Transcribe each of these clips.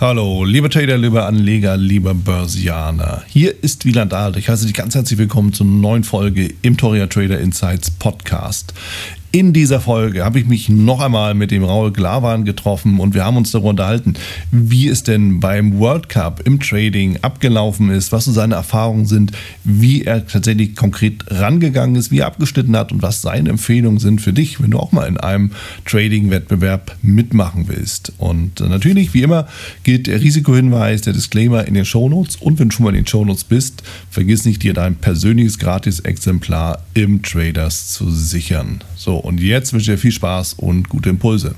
Hallo, liebe Trader, liebe Anleger, lieber Börsianer. Hier ist Wieland Alt. Ich heiße dich ganz herzlich willkommen zur neuen Folge im Toria Trader Insights Podcast. In dieser Folge habe ich mich noch einmal mit dem Raul Glavan getroffen und wir haben uns darüber unterhalten, wie es denn beim World Cup im Trading abgelaufen ist, was so seine Erfahrungen sind, wie er tatsächlich konkret rangegangen ist, wie er abgeschnitten hat und was seine Empfehlungen sind für dich, wenn du auch mal in einem Trading-Wettbewerb mitmachen willst. Und natürlich, wie immer, gilt der Risikohinweis, der Disclaimer in den Shownotes und wenn du schon mal in den Shownotes bist, vergiss nicht, dir dein persönliches Gratis-Exemplar im Traders zu sichern. So, und jetzt wünsche ich dir viel Spaß und gute Impulse.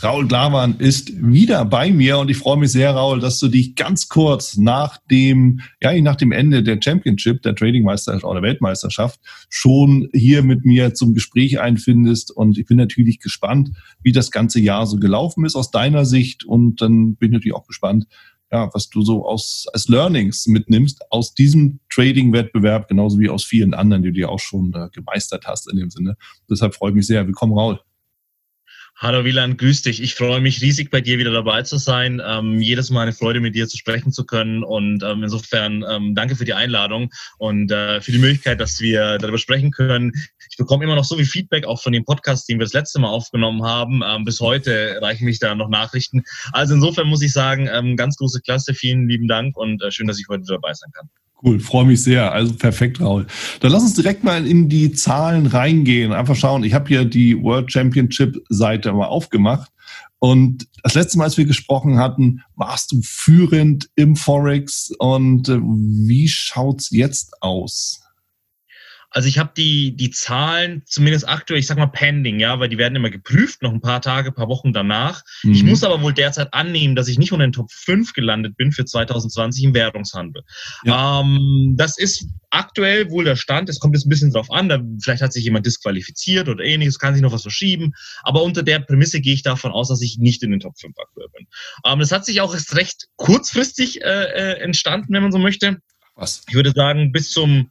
Raul Glaman ist wieder bei mir und ich freue mich sehr, Raul, dass du dich ganz kurz nach dem, ja, nach dem Ende der Championship, der Tradingmeisterschaft oder Weltmeisterschaft schon hier mit mir zum Gespräch einfindest und ich bin natürlich gespannt, wie das ganze Jahr so gelaufen ist aus deiner Sicht und dann bin ich natürlich auch gespannt, ja, was du so aus, als Learnings mitnimmst aus diesem Trading-Wettbewerb, genauso wie aus vielen anderen, die du dir auch schon äh, gemeistert hast in dem Sinne. Deshalb freue ich mich sehr. Willkommen, Raul. Hallo Wieland, grüß dich. Ich freue mich riesig, bei dir wieder dabei zu sein. Ähm, jedes Mal eine Freude, mit dir zu sprechen zu können. Und ähm, insofern ähm, danke für die Einladung und äh, für die Möglichkeit, dass wir darüber sprechen können. Ich bekomme immer noch so viel Feedback, auch von dem Podcast, den wir das letzte Mal aufgenommen haben. Ähm, bis heute reichen mich da noch Nachrichten. Also insofern muss ich sagen, ähm, ganz große Klasse. Vielen lieben Dank und äh, schön, dass ich heute dabei sein kann. Cool, freue mich sehr. Also perfekt, Raul. Dann lass uns direkt mal in die Zahlen reingehen. Einfach schauen. Ich habe hier die World Championship Seite mal aufgemacht. Und das letzte Mal, als wir gesprochen hatten, warst du führend im Forex. Und äh, wie schaut's jetzt aus? Also ich habe die, die Zahlen zumindest aktuell, ich sag mal pending, ja, weil die werden immer geprüft, noch ein paar Tage, paar Wochen danach. Mhm. Ich muss aber wohl derzeit annehmen, dass ich nicht unter den Top 5 gelandet bin für 2020 im Währungshandel. Ja. Ähm, das ist aktuell wohl der Stand. Es kommt jetzt ein bisschen drauf an. Da, vielleicht hat sich jemand disqualifiziert oder ähnliches, kann sich noch was verschieben. Aber unter der Prämisse gehe ich davon aus, dass ich nicht in den Top 5 aktuell bin. Ähm, das hat sich auch erst recht kurzfristig äh, äh, entstanden, wenn man so möchte. Was? Ich würde sagen, bis zum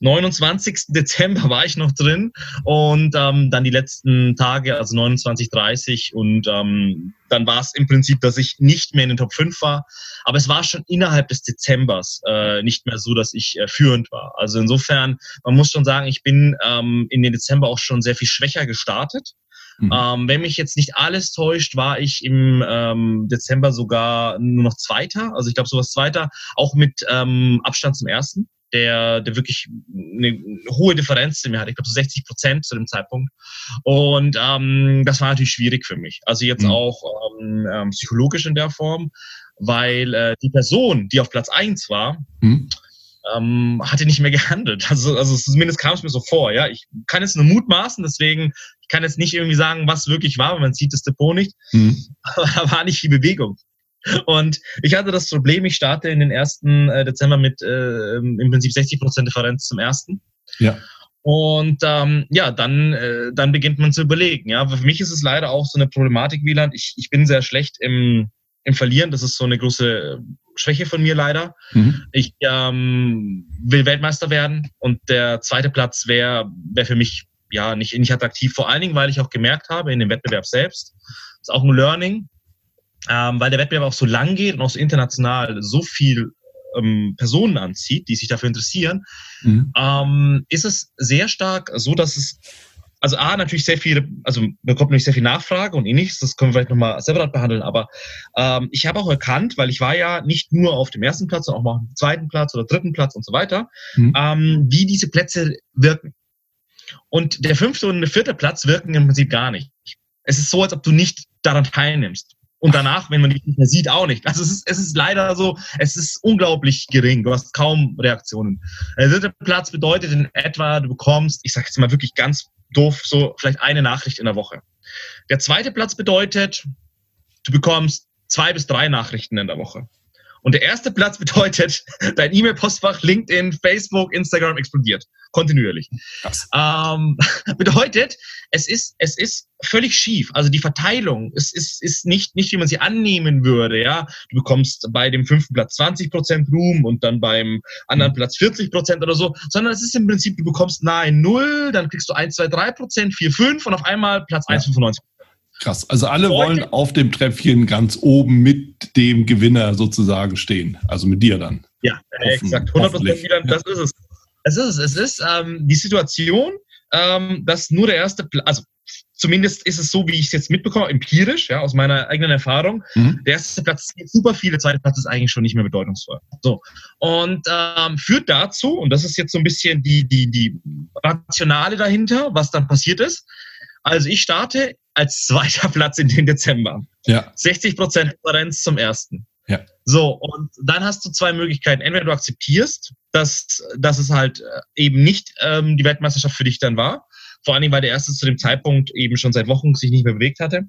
29. Dezember war ich noch drin und ähm, dann die letzten Tage, also 29, 30 und ähm, dann war es im Prinzip, dass ich nicht mehr in den Top 5 war. Aber es war schon innerhalb des Dezembers äh, nicht mehr so, dass ich äh, führend war. Also insofern, man muss schon sagen, ich bin ähm, in den Dezember auch schon sehr viel schwächer gestartet. Mhm. Ähm, wenn mich jetzt nicht alles täuscht, war ich im ähm, Dezember sogar nur noch Zweiter, also ich glaube sowas Zweiter, auch mit ähm, Abstand zum Ersten der, der wirklich eine hohe Differenz in mir hatte. Ich glaube, so 60 Prozent zu dem Zeitpunkt. Und ähm, das war natürlich schwierig für mich. Also jetzt mhm. auch ähm, ähm, psychologisch in der Form, weil äh, die Person, die auf Platz eins war, mhm. ähm, hatte nicht mehr gehandelt. Also, also zumindest kam es mir so vor. Ja, ich kann jetzt nur mutmaßen, deswegen ich kann jetzt nicht irgendwie sagen, was wirklich war, weil man sieht das Depot nicht. Mhm. Aber da war nicht viel Bewegung. Und ich hatte das Problem, ich starte in den ersten äh, Dezember mit äh, im Prinzip 60 Prozent Differenz zum ersten. Ja. Und ähm, ja, dann, äh, dann beginnt man zu überlegen. Ja, für mich ist es leider auch so eine Problematik, Wieland. Ich, ich bin sehr schlecht im, im Verlieren. Das ist so eine große Schwäche von mir leider. Mhm. Ich ähm, will Weltmeister werden und der zweite Platz wäre wär für mich ja nicht, nicht attraktiv. Vor allen Dingen, weil ich auch gemerkt habe in dem Wettbewerb selbst, ist auch ein Learning ähm, weil der Wettbewerb auch so lang geht und auch so international so viel ähm, Personen anzieht, die sich dafür interessieren, mhm. ähm, ist es sehr stark so, dass es also A, natürlich sehr viele, also bekommt natürlich sehr viel Nachfrage und ähnliches, das können wir vielleicht nochmal separat behandeln, aber ähm, ich habe auch erkannt, weil ich war ja nicht nur auf dem ersten Platz, sondern auch mal auf dem zweiten Platz oder dritten Platz und so weiter, mhm. ähm, wie diese Plätze wirken. Und der fünfte und der vierte Platz wirken im Prinzip gar nicht. Es ist so, als ob du nicht daran teilnimmst. Und danach, wenn man dich nicht mehr sieht, auch nicht. Also es ist, es ist leider so, es ist unglaublich gering. Du hast kaum Reaktionen. Der dritte Platz bedeutet in etwa, du bekommst, ich sage jetzt mal wirklich ganz doof, so vielleicht eine Nachricht in der Woche. Der zweite Platz bedeutet, du bekommst zwei bis drei Nachrichten in der Woche. Und der erste Platz bedeutet, dein E-Mail-Postfach, LinkedIn, Facebook, Instagram explodiert. Kontinuierlich. Ähm, bedeutet, es ist, es ist völlig schief. Also die Verteilung ist, ist, ist nicht, nicht, wie man sie annehmen würde. Ja, Du bekommst bei dem fünften Platz 20 Prozent Ruhm und dann beim anderen mhm. Platz 40 Prozent oder so, sondern es ist im Prinzip, du bekommst nahe Null, dann kriegst du 1, 2, 3 Prozent, 4, 5 und auf einmal Platz ja. 1,95. Krass. Also alle wollen auf dem Treppchen ganz oben mit dem Gewinner sozusagen stehen. Also mit dir dann. Ja, Hoffen, exakt. 100 Prozent wieder. Das ist es. Es ist es. Es ist ähm, die Situation, ähm, dass nur der erste Platz, also zumindest ist es so, wie ich es jetzt mitbekomme, empirisch, ja, aus meiner eigenen Erfahrung. Mhm. Der erste Platz ist super viel, der zweite Platz ist eigentlich schon nicht mehr bedeutungsvoll. So. Und ähm, führt dazu, und das ist jetzt so ein bisschen die, die, die Rationale dahinter, was dann passiert ist. Also ich starte als zweiter Platz in den Dezember. Ja. 60 Prozent Differenz zum ersten. Ja. So, und dann hast du zwei Möglichkeiten. Entweder du akzeptierst, dass, dass es halt äh, eben nicht ähm, die Weltmeisterschaft für dich dann war. Vor allen Dingen, weil der erste zu dem Zeitpunkt eben schon seit Wochen sich nicht mehr bewegt hatte.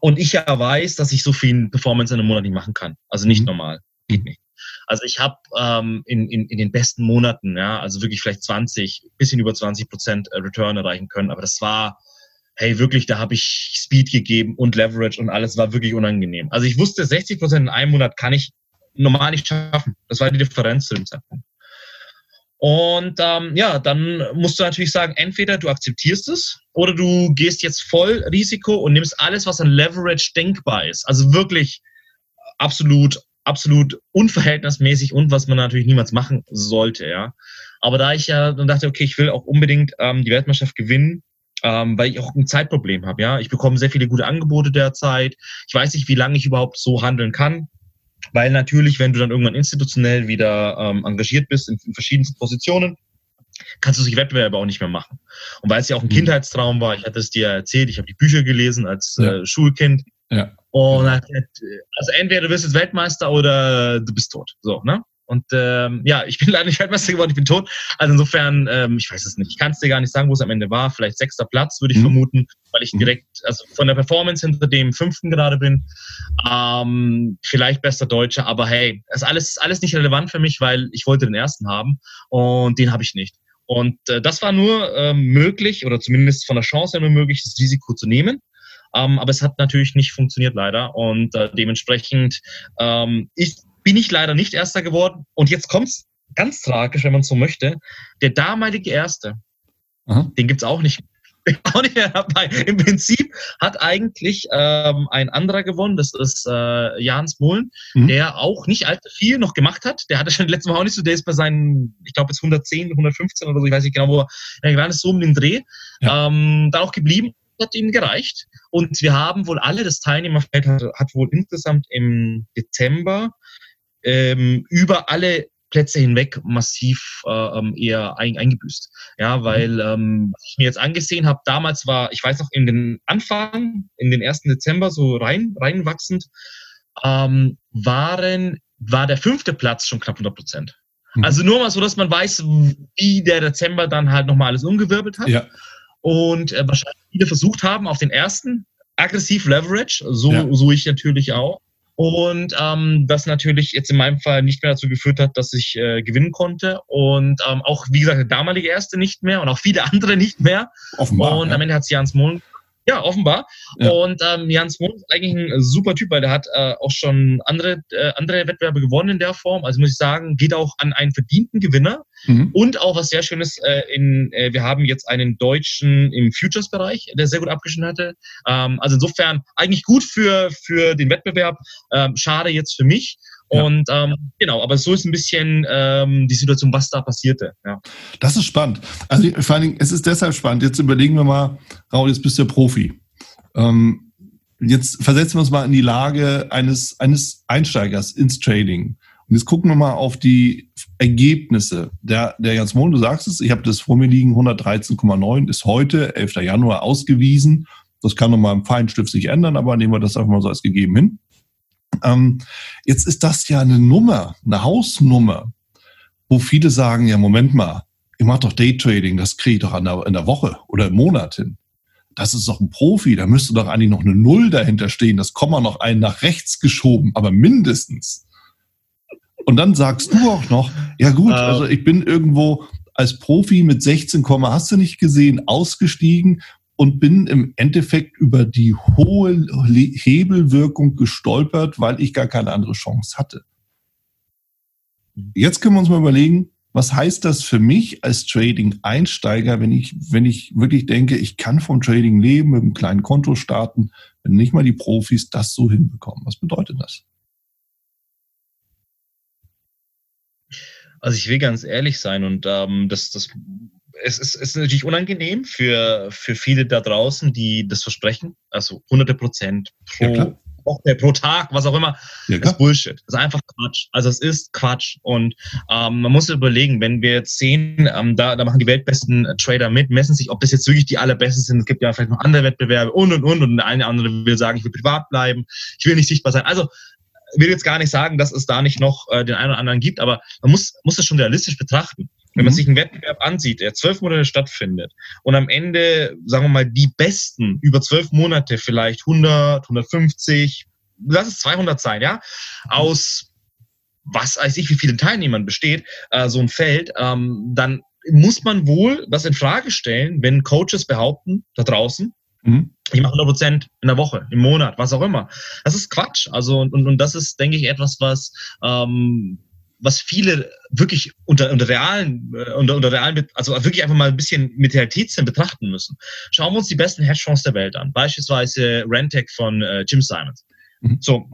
Und ich ja weiß, dass ich so viel Performance in einem Monat nicht machen kann. Also nicht mhm. normal. Geht nicht. Also ich habe ähm, in, in, in den besten Monaten, ja, also wirklich vielleicht 20, bisschen über 20 Prozent äh, Return erreichen können. Aber das war hey, wirklich, da habe ich Speed gegeben und Leverage und alles war wirklich unangenehm. Also ich wusste, 60 Prozent in einem Monat kann ich normal nicht schaffen. Das war die Differenz zu dem Zeitpunkt. Und ähm, ja, dann musst du natürlich sagen, entweder du akzeptierst es oder du gehst jetzt voll Risiko und nimmst alles, was an Leverage denkbar ist. Also wirklich absolut, absolut unverhältnismäßig und was man natürlich niemals machen sollte, ja. Aber da ich ja dann dachte, okay, ich will auch unbedingt ähm, die Weltmeisterschaft gewinnen, ähm, weil ich auch ein Zeitproblem habe. Ja, ich bekomme sehr viele gute Angebote derzeit. Ich weiß nicht, wie lange ich überhaupt so handeln kann. Weil natürlich, wenn du dann irgendwann institutionell wieder ähm, engagiert bist in, in verschiedensten Positionen, kannst du sich Wettbewerbe auch nicht mehr machen. Und weil es ja auch ein mhm. Kindheitstraum war, ich hatte es dir erzählt, ich habe die Bücher gelesen als ja. äh, Schulkind. Ja. Und also entweder du wirst jetzt Weltmeister oder du bist tot. So, ne? Und ähm, ja, ich bin leider nicht Weltmeister geworden, ich bin tot. Also insofern, ähm, ich weiß es nicht. Ich kann es dir gar nicht sagen, wo es am Ende war. Vielleicht sechster Platz, würde ich mhm. vermuten, weil ich mhm. direkt, also von der Performance hinter dem fünften gerade bin. Ähm, vielleicht bester Deutscher, aber hey, das ist alles, alles nicht relevant für mich, weil ich wollte den ersten haben und den habe ich nicht. Und äh, das war nur ähm, möglich, oder zumindest von der Chance her nur möglich, das Risiko zu nehmen. Ähm, aber es hat natürlich nicht funktioniert leider. Und äh, dementsprechend, ähm, ich bin ich leider nicht Erster geworden. Und jetzt kommt's ganz tragisch, wenn man so möchte. Der damalige Erste, Aha. den gibt's auch nicht. Auch nicht mehr dabei. Im Prinzip hat eigentlich ähm, ein anderer gewonnen, das ist äh, Jans Mullen, mhm. der auch nicht allzu viel noch gemacht hat. Der hatte schon letztes Mal auch nicht so, der ist bei seinen, ich glaube jetzt 110, 115 oder so, ich weiß nicht genau, wo er war, ist so um den Dreh. Ja. Ähm, da auch geblieben, hat ihnen gereicht. Und wir haben wohl alle, das Teilnehmerfeld hat, hat wohl insgesamt im Dezember ähm, über alle Plätze hinweg massiv äh, ähm, eher ein, eingebüßt. Ja, mhm. weil ähm, ich mir jetzt angesehen habe, damals war, ich weiß noch, in den Anfang, in den ersten Dezember so rein, reinwachsend, ähm, waren, war der fünfte Platz schon knapp 100 Prozent. Mhm. Also nur mal so, dass man weiß, wie der Dezember dann halt nochmal alles umgewirbelt hat. Ja. Und äh, wahrscheinlich viele versucht haben, auf den ersten aggressiv Leverage, so, ja. so ich natürlich auch. Und ähm, das natürlich jetzt in meinem Fall nicht mehr dazu geführt hat, dass ich äh, gewinnen konnte. Und ähm, auch, wie gesagt, der damalige Erste nicht mehr und auch viele andere nicht mehr. Offenbar. Und ja. am Ende hat es Jans Mohn ja, offenbar. Ja. Und ähm, Jans Mohn ist eigentlich ein super Typ, weil der hat äh, auch schon andere, äh, andere Wettbewerbe gewonnen in der Form. Also muss ich sagen, geht auch an einen verdienten Gewinner. Mhm. Und auch was sehr Schönes, äh, in, äh, wir haben jetzt einen Deutschen im Futures-Bereich, der sehr gut abgeschnitten hatte. Ähm, also insofern eigentlich gut für, für den Wettbewerb. Ähm, schade jetzt für mich. Und ähm, genau, aber so ist ein bisschen ähm, die Situation, was da passierte. Ja. Das ist spannend. Also vor allen Dingen, es ist deshalb spannend. Jetzt überlegen wir mal, Raul, jetzt bist du Profi. Ähm, jetzt versetzen wir uns mal in die Lage eines, eines Einsteigers ins Trading. Und jetzt gucken wir mal auf die Ergebnisse. Der, der Jans Mohn, du sagst es, ich habe das vor mir liegen, 113,9 ist heute, 11. Januar, ausgewiesen. Das kann nochmal im Feinstift sich ändern, aber nehmen wir das einfach mal so als gegeben hin. Ähm, jetzt ist das ja eine Nummer, eine Hausnummer, wo viele sagen, ja, Moment mal, ich mache doch Daytrading, das kriege ich doch in der, in der Woche oder im Monat hin. Das ist doch ein Profi, da müsste doch eigentlich noch eine Null dahinter stehen, das Komma noch einen nach rechts geschoben, aber mindestens. Und dann sagst du auch noch, ja gut, ähm. also ich bin irgendwo als Profi mit 16, hast du nicht gesehen, ausgestiegen und bin im Endeffekt über die hohe Hebelwirkung gestolpert, weil ich gar keine andere Chance hatte. Jetzt können wir uns mal überlegen, was heißt das für mich als Trading-Einsteiger, wenn ich, wenn ich wirklich denke, ich kann vom Trading leben, mit einem kleinen Konto starten, wenn nicht mal die Profis das so hinbekommen? Was bedeutet das? Also ich will ganz ehrlich sein und ähm, das, das es ist, ist natürlich unangenehm für, für viele da draußen, die das versprechen. Also hunderte Prozent pro ja, Woche, pro Tag, was auch immer. Ja, das ist Bullshit. Das ist einfach Quatsch. Also es ist Quatsch. Und ähm, man muss überlegen, wenn wir jetzt sehen, ähm, da, da machen die weltbesten Trader mit, messen sich, ob das jetzt wirklich die allerbesten sind. Es gibt ja vielleicht noch andere Wettbewerbe und und und. Und der eine andere will sagen, ich will privat bleiben, ich will nicht sichtbar sein. Also will jetzt gar nicht sagen, dass es da nicht noch äh, den einen oder anderen gibt, aber man muss, muss das schon realistisch betrachten. Wenn man mhm. sich einen Wettbewerb ansieht, der zwölf Monate stattfindet und am Ende, sagen wir mal, die Besten über zwölf Monate vielleicht 100, 150, lass es 200 sein, ja, aus was weiß ich, wie vielen Teilnehmern besteht, äh, so ein Feld, ähm, dann muss man wohl das in Frage stellen, wenn Coaches behaupten, da draußen, mhm. ich mache 100 Prozent in der Woche, im Monat, was auch immer. Das ist Quatsch. Also, und, und das ist, denke ich, etwas, was ähm, was viele wirklich unter, unter realen, äh, unter, unter realen, also wirklich einfach mal ein bisschen mit Realitätssinn betrachten müssen. Schauen wir uns die besten Hedgefonds der Welt an. Beispielsweise Rentec von äh, Jim Simons. Mhm. So.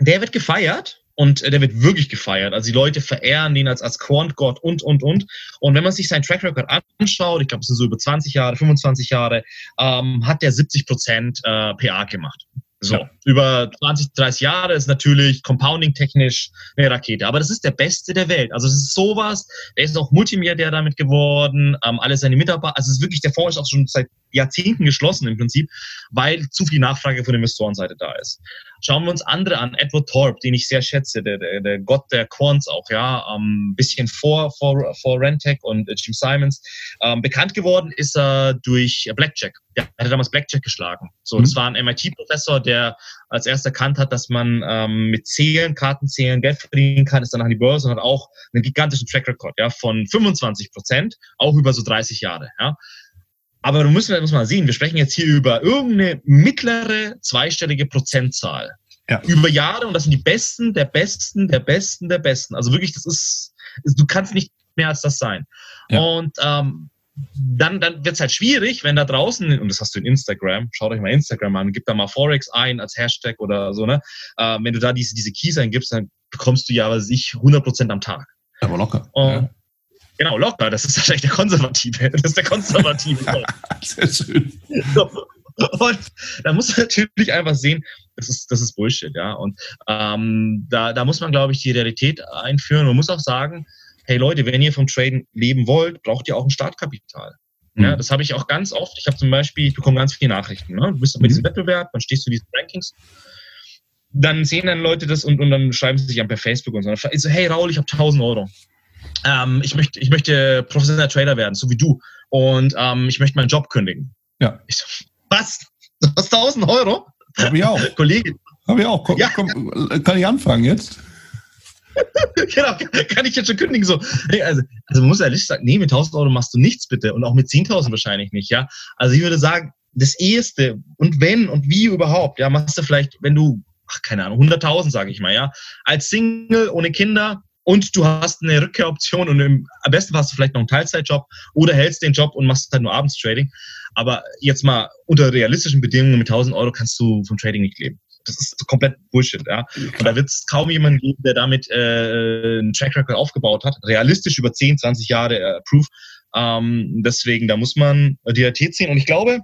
Der wird gefeiert und der wird wirklich gefeiert. Also die Leute verehren ihn als, als Quant-Gott und, und, und. Und wenn man sich seinen Track Record anschaut, ich glaube, es sind so über 20 Jahre, 25 Jahre, ähm, hat der 70 Prozent äh, PA gemacht. So, ja. über 20, 30 Jahre ist natürlich compounding-technisch eine Rakete. Aber das ist der Beste der Welt. Also es ist sowas, er ist auch Multimilliardär damit geworden, ähm, alle seine Mitarbeiter, also es ist wirklich, der Fonds ist auch schon seit Jahrzehnten geschlossen im Prinzip, weil zu viel Nachfrage von der Investorenseite da ist. Schauen wir uns andere an. Edward Thorpe, den ich sehr schätze, der, der, der Gott der Quants auch, ja, ein ähm, bisschen vor, vor, vor Rentec und äh, Jim Simons. Ähm, bekannt geworden ist er durch Blackjack. Der hatte damals Blackjack geschlagen. So, mhm. das war ein MIT-Professor, der als erster erkannt hat, dass man ähm, mit Zählen, Kartenzählen Geld verdienen kann, ist dann an die Börse und hat auch einen gigantischen Track Record, ja, von 25 Prozent, auch über so 30 Jahre, ja. Aber du musst, muss mal sehen, wir sprechen jetzt hier über irgendeine mittlere zweistellige Prozentzahl. Ja. Über Jahre und das sind die Besten, der Besten, der Besten, der Besten. Also wirklich, das ist, du kannst nicht mehr als das sein. Ja. Und ähm, dann, dann wird es halt schwierig, wenn da draußen, und das hast du in Instagram, schaut euch mal Instagram an, gib da mal Forex ein als Hashtag oder so, ne? Äh, wenn du da diese, diese Keys eingibst, dann bekommst du ja, was ich, 100% am Tag. Aber locker. Und, ja. Genau, locker. Das ist wahrscheinlich der Konservative. Das ist der Konservative. Sehr schön. Und da muss man natürlich einfach sehen, das ist, das ist Bullshit, ja. Und ähm, da, da muss man, glaube ich, die Realität einführen. Man muss auch sagen, hey Leute, wenn ihr vom Traden leben wollt, braucht ihr auch ein Startkapital. Mhm. Ja, das habe ich auch ganz oft. Ich habe zum Beispiel, ich bekomme ganz viele Nachrichten. Ne? Du bist bei mhm. diesem Wettbewerb, dann stehst du in diesen Rankings. Dann sehen dann Leute das und, und dann schreiben sie sich an per Facebook und so. Ich so, hey Raul, ich habe 1000 Euro ähm, ich, möchte, ich möchte professioneller Trader werden, so wie du. Und ähm, ich möchte meinen Job kündigen. Ja. Ich so, was? Du hast 1000 Euro? Hab ich auch. Kollege. Hab ich auch. Komm, ja. komm, kann ich anfangen jetzt? genau, kann ich jetzt schon kündigen. So. Also, also man muss ehrlich sagen, nee, mit 1000 Euro machst du nichts bitte und auch mit 10.000 wahrscheinlich nicht, ja. Also ich würde sagen, das Erste und wenn und wie überhaupt, ja, machst du vielleicht, wenn du, ach, keine Ahnung, 100.000 sage ich mal, ja, als Single, ohne Kinder, und du hast eine Rückkehroption und im, am besten hast du vielleicht noch einen Teilzeitjob oder hältst den Job und machst halt nur abends Trading. Aber jetzt mal unter realistischen Bedingungen mit 1000 Euro kannst du vom Trading nicht leben. Das ist komplett Bullshit, ja. Und da wird es kaum jemanden geben, der damit äh, einen Track Record aufgebaut hat. Realistisch über 10, 20 Jahre äh, Proof. Ähm, deswegen, da muss man die Realität sehen. Und ich glaube,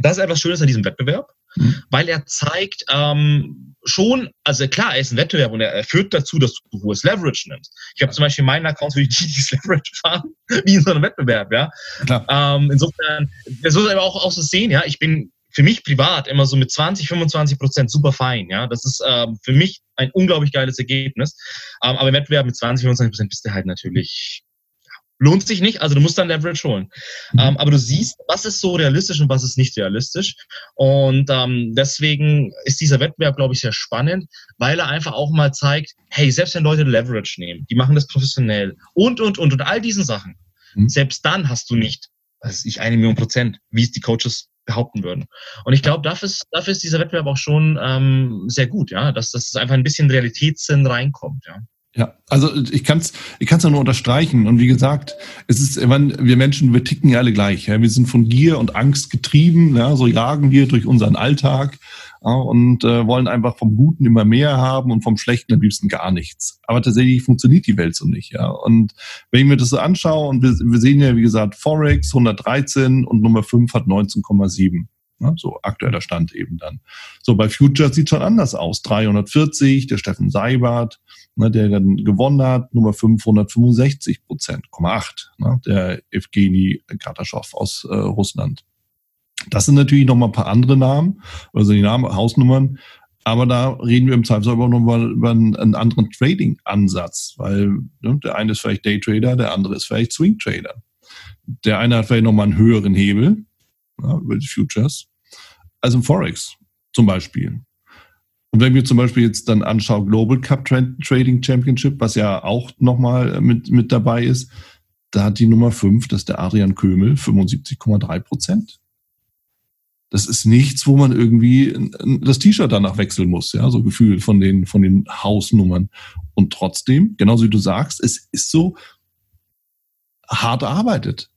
das ist etwas Schönes an diesem Wettbewerb, mhm. weil er zeigt ähm, schon, also klar, er ist ein Wettbewerb und er, er führt dazu, dass du hohes Leverage nimmst. Ich habe zum Beispiel in meinen Accounts würde ich dieses Leverage fahren, wie in so einem Wettbewerb, ja. Ähm, insofern, das muss aber auch, auch so sehen, ja. Ich bin für mich privat immer so mit 20, 25 Prozent super fein, ja. Das ist ähm, für mich ein unglaublich geiles Ergebnis. Ähm, aber im Wettbewerb mit 20, 25 Prozent bist du halt natürlich lohnt sich nicht, also du musst dann Leverage holen. Mhm. Ähm, aber du siehst, was ist so realistisch und was ist nicht realistisch. Und ähm, deswegen ist dieser Wettbewerb, glaube ich, sehr spannend, weil er einfach auch mal zeigt, hey, selbst wenn Leute Leverage nehmen, die machen das professionell und, und, und, und all diesen Sachen, mhm. selbst dann hast du nicht, was ich, eine Million Prozent, wie es die Coaches behaupten würden. Und ich glaube, dafür ist, dafür ist dieser Wettbewerb auch schon ähm, sehr gut, ja, dass, dass einfach ein bisschen Realitätssinn reinkommt, ja. Ja, also ich kann es ich kann's nur unterstreichen. Und wie gesagt, es ist, wir Menschen, wir ticken ja alle gleich. Ja? Wir sind von Gier und Angst getrieben, ja? so jagen wir durch unseren Alltag ja? und äh, wollen einfach vom Guten immer mehr haben und vom Schlechten am liebsten gar nichts. Aber tatsächlich funktioniert die Welt so nicht. Ja? Und wenn ich mir das so anschaue, und wir, wir sehen ja, wie gesagt, Forex 113 und Nummer 5 hat 19,7. Ne? So aktueller Stand eben dann. So, bei Futures sieht schon anders aus. 340, der Steffen Seibert, ne, der dann gewonnen hat, Nummer 565 Prozent, 8, ne, der Evgeny Kataschow aus äh, Russland. Das sind natürlich noch mal ein paar andere Namen, also die Namen, Hausnummern, aber da reden wir im Zweifelsfall aber noch mal über einen, anderen Trading-Ansatz, weil ne, der eine ist vielleicht Daytrader, der andere ist vielleicht Swing-Trader. Der eine hat vielleicht noch mal einen höheren Hebel ja, über die Futures als im Forex zum Beispiel. Und wenn wir zum Beispiel jetzt dann anschauen, Global Cup Trading Championship, was ja auch nochmal äh, mit, mit dabei ist, da hat die Nummer 5, das ist der Adrian Kömel, 75,3 Prozent. Das ist nichts, wo man irgendwie das T-Shirt danach wechseln muss, ja, so gefühlt von den, von den Hausnummern. Und trotzdem, genauso wie du sagst, es ist so hart arbeitet.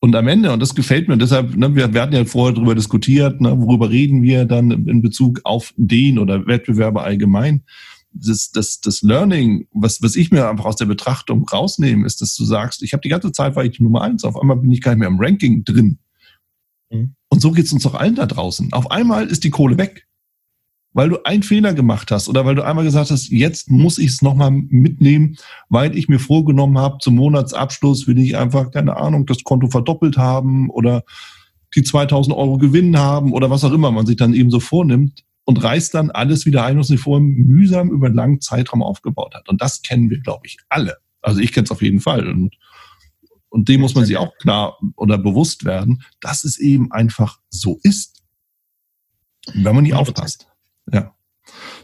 Und am Ende, und das gefällt mir, deshalb, ne, wir, wir hatten ja vorher darüber diskutiert, ne, worüber reden wir dann in Bezug auf den oder Wettbewerbe allgemein. Das, das, das Learning, was, was ich mir einfach aus der Betrachtung rausnehme, ist, dass du sagst, ich habe die ganze Zeit war ich Nummer eins, auf einmal bin ich gar nicht mehr im Ranking drin. Mhm. Und so geht's uns doch allen da draußen. Auf einmal ist die Kohle weg weil du einen Fehler gemacht hast oder weil du einmal gesagt hast, jetzt muss ich es nochmal mitnehmen, weil ich mir vorgenommen habe, zum Monatsabschluss will ich einfach, keine Ahnung, das Konto verdoppelt haben oder die 2000 Euro Gewinn haben oder was auch immer man sich dann eben so vornimmt und reißt dann alles wieder ein, was sich vorher mühsam über einen langen Zeitraum aufgebaut hat. Und das kennen wir, glaube ich, alle. Also ich kenne es auf jeden Fall. Und, und dem muss man sich auch klar oder bewusst werden, dass es eben einfach so ist. Wenn man nie aufpasst. Ja.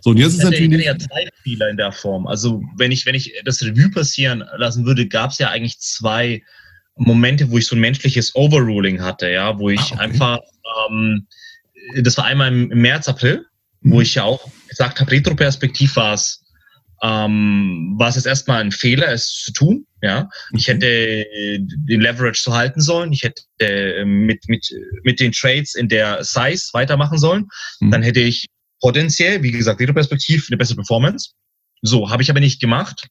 So, und jetzt ist natürlich. ja zwei Fehler in der Form. Also, wenn ich, wenn ich das Revue passieren lassen würde, gab es ja eigentlich zwei Momente, wo ich so ein menschliches Overruling hatte, ja, wo ich ah, okay. einfach, ähm, das war einmal im März, April, mhm. wo ich ja auch gesagt habe, Retroperspektiv war es, ähm, war es jetzt erstmal ein Fehler, es zu tun. Ja, ich mhm. hätte den Leverage zu halten sollen. Ich hätte mit, mit, mit den Trades in der Size weitermachen sollen. Mhm. Dann hätte ich potenziell, wie gesagt, Retroperspektiv eine bessere Performance. So, habe ich aber nicht gemacht.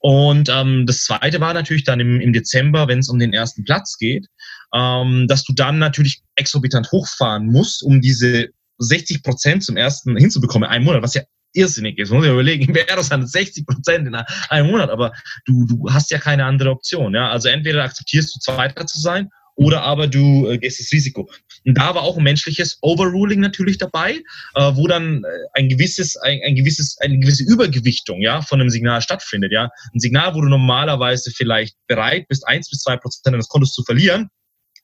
Und ähm, das zweite war natürlich dann im, im Dezember, wenn es um den ersten Platz geht, ähm, dass du dann natürlich exorbitant hochfahren musst, um diese 60 Prozent zum ersten hinzubekommen, in einem Monat, was ja irrsinnig ist. Muss ja überlegen, wäre das dann 60 Prozent in einem Monat, aber du, du hast ja keine andere Option. Ja? Also entweder akzeptierst du Zweiter zu sein oder aber du äh, gehst das Risiko. Und da war auch ein menschliches Overruling natürlich dabei, äh, wo dann äh, ein gewisses, ein, ein gewisses, eine gewisse Übergewichtung ja, von einem Signal stattfindet. Ja? Ein Signal, wo du normalerweise vielleicht bereit bist, eins bis zwei Prozent deines Kontos zu verlieren,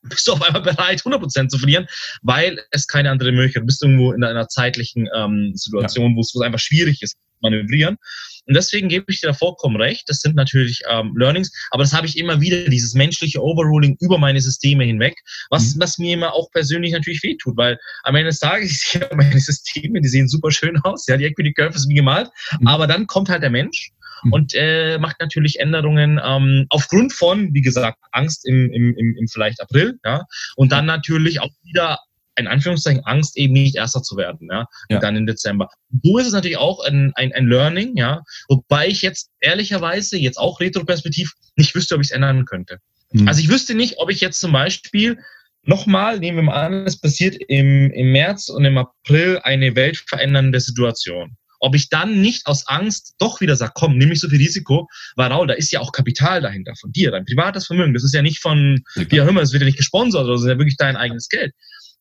bist du auf einmal bereit, 100 Prozent zu verlieren, weil es keine andere Möglichkeit. Du bist irgendwo in einer zeitlichen ähm, Situation, ja. wo es einfach schwierig ist, manövrieren. Und deswegen gebe ich dir da vollkommen recht. Das sind natürlich ähm, Learnings, aber das habe ich immer wieder, dieses menschliche Overruling über meine Systeme hinweg, was, mhm. was mir immer auch persönlich natürlich wehtut, weil am Ende des Tages, ich sehe meine Systeme, die sehen super schön aus, ja, die Equity Curve ist wie gemalt, mhm. aber dann kommt halt der Mensch mhm. und äh, macht natürlich Änderungen ähm, aufgrund von, wie gesagt, Angst im, im, im, im vielleicht April, ja, und dann natürlich auch wieder in Anführungszeichen Angst, eben nicht Erster zu werden, ja, ja. dann im Dezember. So ist es natürlich auch ein, ein, ein Learning, ja, wobei ich jetzt ehrlicherweise jetzt auch retroperspektiv nicht wüsste, ob ich es ändern könnte. Mhm. Also ich wüsste nicht, ob ich jetzt zum Beispiel nochmal, nehmen wir mal an, es passiert im, im März und im April eine weltverändernde Situation. Ob ich dann nicht aus Angst doch wieder sage, komm, nimm nicht so viel Risiko, weil Raul, da ist ja auch Kapital dahinter von dir, dein privates Vermögen. Das ist ja nicht von, wie auch immer, es wird ja nicht gesponsert, oder das ist ja wirklich dein eigenes Geld.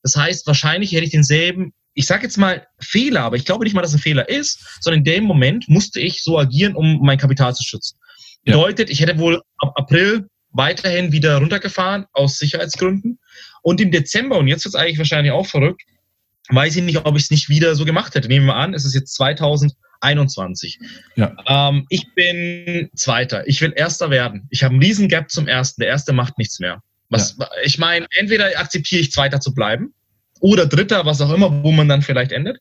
Das heißt, wahrscheinlich hätte ich denselben, ich sage jetzt mal Fehler, aber ich glaube nicht mal, dass es ein Fehler ist, sondern in dem Moment musste ich so agieren, um mein Kapital zu schützen. Ja. Bedeutet, ich hätte wohl ab April weiterhin wieder runtergefahren aus Sicherheitsgründen. Und im Dezember, und jetzt wird es eigentlich wahrscheinlich auch verrückt, weiß ich nicht, ob ich es nicht wieder so gemacht hätte. Nehmen wir an, es ist jetzt 2021. Ja. Ähm, ich bin Zweiter. Ich will Erster werden. Ich habe einen riesen Gap zum Ersten. Der Erste macht nichts mehr. Was, ja. Ich meine, entweder akzeptiere ich Zweiter zu bleiben oder Dritter, was auch immer, wo man dann vielleicht endet.